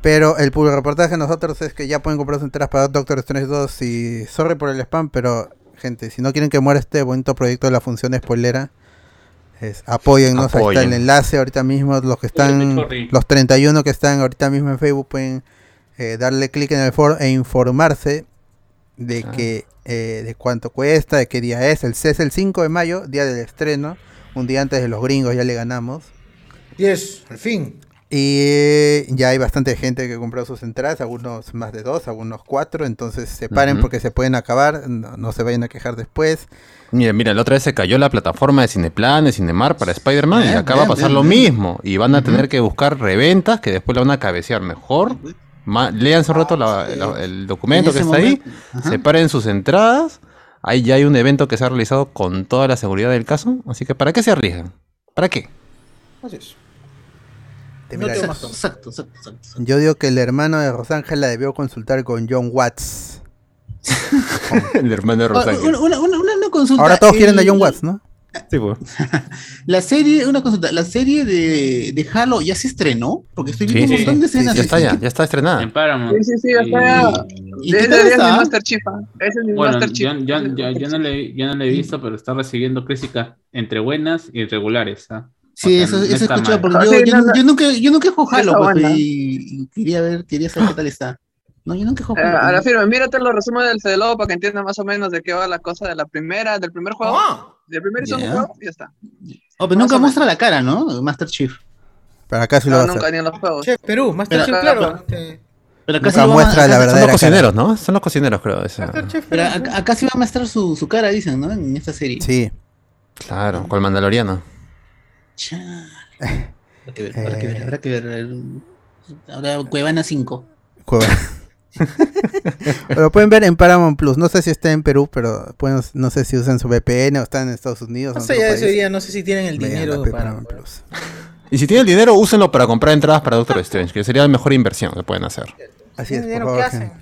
B: Pero el puro reportaje de nosotros es que ya pueden comprar sus enteras para Doctor Strange 2 y sorry por el spam, pero gente, si no quieren que muera este bonito proyecto de la función spoilera, es, apóyennos, ahí está
C: Apoyen.
B: el enlace ahorita mismo, los que están, los 31 que están ahorita mismo en Facebook pueden eh, darle clic en el foro e informarse de
C: Ah.
B: que eh, de cuánto cuesta, de qué día es, el C es el 5 de mayo, día del estreno, un día antes de los gringos ya le ganamos.
E: Yes, al fin.
B: Y ya hay bastante gente que compró sus entradas, algunos más de dos, algunos cuatro, entonces se paren porque se pueden acabar, no, no se vayan a quejar después.
C: Mira, mira, la otra vez se cayó la plataforma de Cineplan, de Cinemar para Spider-Man y
F: Bien,
C: acá va a pasar
F: bien,
C: lo
F: bien.
C: mismo. Y van a tener que buscar reventas que después la van a cabecear mejor. Léanse un rato la- la- el documento
F: En
C: que está ahí, separen sus entradas. Ahí ya hay un evento que se ha realizado con toda la seguridad del caso. Así que ¿para qué se arriesgan? ¿Para qué?
E: Así es.
B: Te
E: No
B: mira,
E: tengo
B: exacto.
E: más
F: Exacto, exacto, exacto, exacto.
B: Yo digo que el hermano de Rosángela debió consultar con John Watts.
C: el hermano de
F: Ah,
C: Rosángel.
F: Una, una- una- una consulta.
B: Ahora todos quieren a John Watts, ¿no?
C: Sí, pues.
F: La serie, una consulta, la serie de, de Halo ya se estrenó, porque estoy viendo
C: Sí,
F: un
C: sí,
F: montón de
B: sí,
F: escenas.
C: Ya está ya, ya está estrenada.
D: En Paramount.
G: Sí, sí, sí, ya está.
F: ¿Y tal
G: es mi? Master Chief. ah. Es mi
D: Bueno,
G: Master Chief.
D: yo-
G: Ese es mi
D: yo- yo
G: Master
D: no le, yo no le he visto, pero está recibiendo críticas entre buenas y regulares. ¿ah?
F: Sí, eso,
D: no
F: eso
D: mal.
F: porque
G: Ah,
F: yo, yo, nunca, yo nunca he jugado pues, y, y quería ver, quería saber qué tal está. No, yo nunca he
G: Eh,
F: jugado Halo.
G: a la firme, mírate los resúmenes del Fede Lobo para que entiendas más o menos de qué va la cosa de la primera, del primer juego.
E: Ah,
G: Del primer y segundo
F: Ya.
G: juego, y ya está.
F: Oh, pero
G: más
F: nunca muestra la cara, ¿no? Master Chief.
B: Para acá sí lo
G: No,
B: a
G: nunca
B: hacer.
G: ni en los juegos.
E: Che, Perú, Master
F: Pero-
E: Chief, claro.
F: Pero acá sí a-
B: muestra
F: acá-
B: la
C: Son
B: verdadera
C: los
B: cara.
C: cocineros, ¿no? Son los cocineros, creo. esa.
E: Master Chief,
F: Pero acá, acá sí va a mostrar su, su cara, dicen, ¿no? En esta serie.
B: Sí.
C: Claro, con el mandaloriano.
F: Chale. Habrá que ver, habrá que ver, habrá que ver. el- Ahora Cuevana 5.
B: Cueva. lo pueden ver en Paramount Plus. No sé si está en Perú, pero pueden- no sé si usan su VPN o están en Estados Unidos.
E: No sé, ya ese día, no sé si tienen el dinero para.
B: Paramount Plus.
C: Y si tienen el dinero, úsenlo para comprar entradas para Doctor Strange, que sería la mejor inversión que pueden hacer.
B: Así es, por
E: dinero,
B: favor.
E: ¿qué hacen?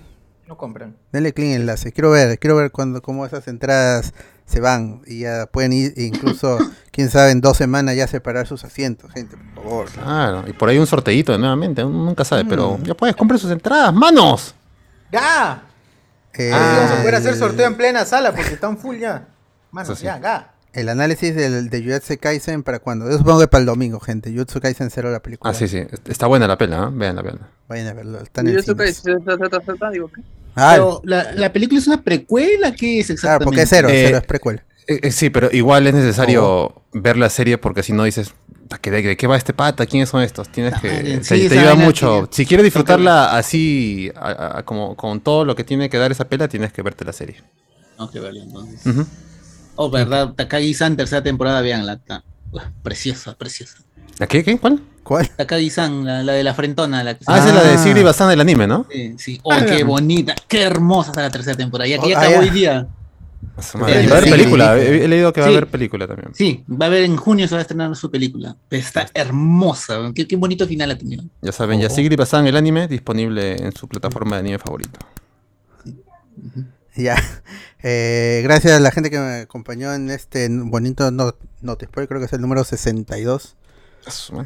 E: No compran.
B: Denle clic en el enlace. Quiero ver, quiero ver cuando, cómo esas entradas se van. Y ya pueden ir, e incluso, quién sabe, en dos semanas ya separar sus asientos, gente, por favor.
C: Claro, y por ahí un sorteito nuevamente, uno nunca sabe,
B: Mm.
C: pero ya puedes comprar sus entradas, manos.
E: ¡Ga!
B: Eh,
E: Ah, vamos a poder
B: el-
E: hacer sorteo en plena sala porque están full ya. Mano,
C: Eso sí.
E: ya, ga.
B: El análisis del, de Jujutsu Kaisen para cuando. Yo supongo que para el domingo, gente. Jujutsu Kaisen 0 la película.
C: Ah, sí, sí, está buena la pela, ¿eh? vean la pela.
B: Vayan a verlo. Están en
G: Yo supe,
B: cines.
G: digo, ¿qué?
B: Ah,
F: Pero la, la película es una precuela, ¿qué es
B: claro,
F: exactamente?
B: porque es cero,
C: Eh,
B: cero es precuela.
C: Eh, eh, sí, pero igual es necesario
B: Oh.
C: ver la serie porque si no dices, "¿Pa qué- ¿de, de qué va este pata? ¿Quiénes son estos? Tienes
F: Ah,
C: que...
F: madre,
C: te,
F: sí,
C: te
F: esa
C: ayuda mucho.
F: que-
C: Si quieres disfrutarla así, a- a- como con todo lo que tiene que dar esa pela, tienes que verte la serie.
F: No, que verla, entonces.
C: Ujú.
F: Oh, verdad, Takagi-san, tercera temporada, veanla. Está uh, preciosa, preciosa.
C: ¿La qué? ¿Qué? ¿Cuál?
B: ¿Cuál?
F: Takagi-san, la, la de la frentona. La que
C: Ah, esa es la de
B: Ah.
C: Sigri Bazán del anime, ¿no?
F: Sí, sí. Oh, qué bonita, qué hermosa está la tercera temporada. Ya que ya
B: Oh, ah,
F: acabó
B: ya.
F: hoy día.
C: A su madre.
B: Sí,
C: Y va a haber película. He, leído que va a haber película también.
F: Sí, va a haber en junio se va a estrenar su película. Está hermosa, qué, qué bonito final ha tenido.
C: Ya saben, ya
B: Oh.
C: Sigri Bazán el anime disponible en su plataforma de anime favorito.
B: Ya. Eh, gracias a la gente que me acompañó en este bonito no, Note Spoiler, creo que es el número 62.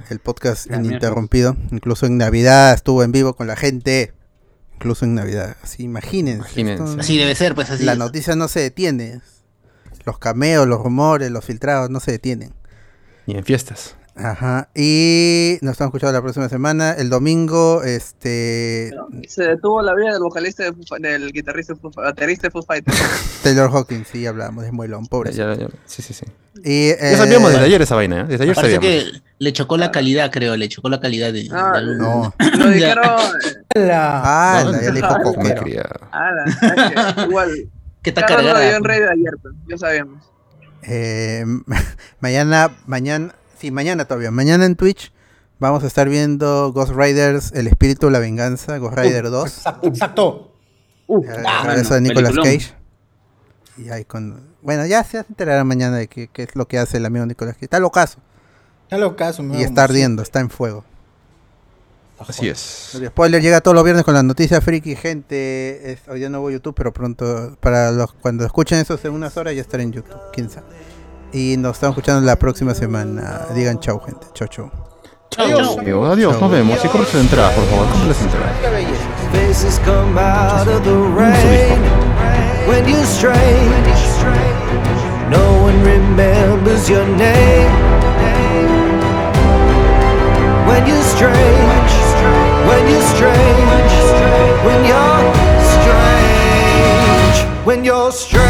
B: El podcast
D: La mierda.
B: ininterrumpido. Incluso en Navidad estuvo en vivo con la gente. Incluso en Navidad. Así, imagínense.
C: Imagínense.
B: esto-
F: Así debe ser, pues así.
B: la
F: es.
B: noticia no se detiene. Los cameos, los rumores, los filtrados no se detienen.
C: Y en fiestas.
B: Ajá. Y nos estamos escuchando la próxima semana. El domingo, este.
G: Se detuvo la vida del vocalista de Foo del guitarrista, de Foo baterista de Foo Fighters.
B: Taylor Hawkins, sí, hablábamos de Muelón, pobre.
C: Ya- ya- sí, sí, sí.
B: Y,
C: Ya sabíamos
B: eh,
C: desde ayer esa vaina, ¿eh? Desde ayer
F: Parece
C: sabíamos.
F: que le chocó la calidad, creo, le chocó la calidad de.
G: Ah,
F: de
B: No.
G: Lo dijeron.
E: La...
B: Ah,
C: No,
B: ya le dijo coquero.
G: que igual.
F: que está cargada.
G: dio en Rey de ayer, pues, ya sabíamos.
B: Eh, mañana, mañana, sí, mañana todavía. Mañana en Twitch vamos a estar viendo Ghost Riders, El Espíritu de la Venganza, Ghost Rider 2.
E: Exacto, exacto.
G: Uh,
B: Eh,
D: ah,
B: regreso de
D: bueno,
B: Nicolas. Cage. Y ahí con. Bueno, ya se enterará mañana de qué, qué es lo que hace el amigo Nicolas Cage. Está locazo.
E: Ya lo caso,
B: Y está ardiendo, está en fuego.
C: Así es.
B: El spoiler llega todos los viernes con las noticias friki, gente. Es, hoy día no voy a YouTube, pero pronto, para los cuando escuchen eso en unas horas, ya estaré en YouTube. Quién sabe. Y nos estamos escuchando la próxima semana. Digan chau, gente. Chau, chau.
C: Adiós, adiós, nos vemos. Y compren sus entradas, por favor, compren las entradas.
I: Faces come out of the rain when you're strange. No one remembers your name. When you're strange, when you're strange, when you're strange, when you're strange.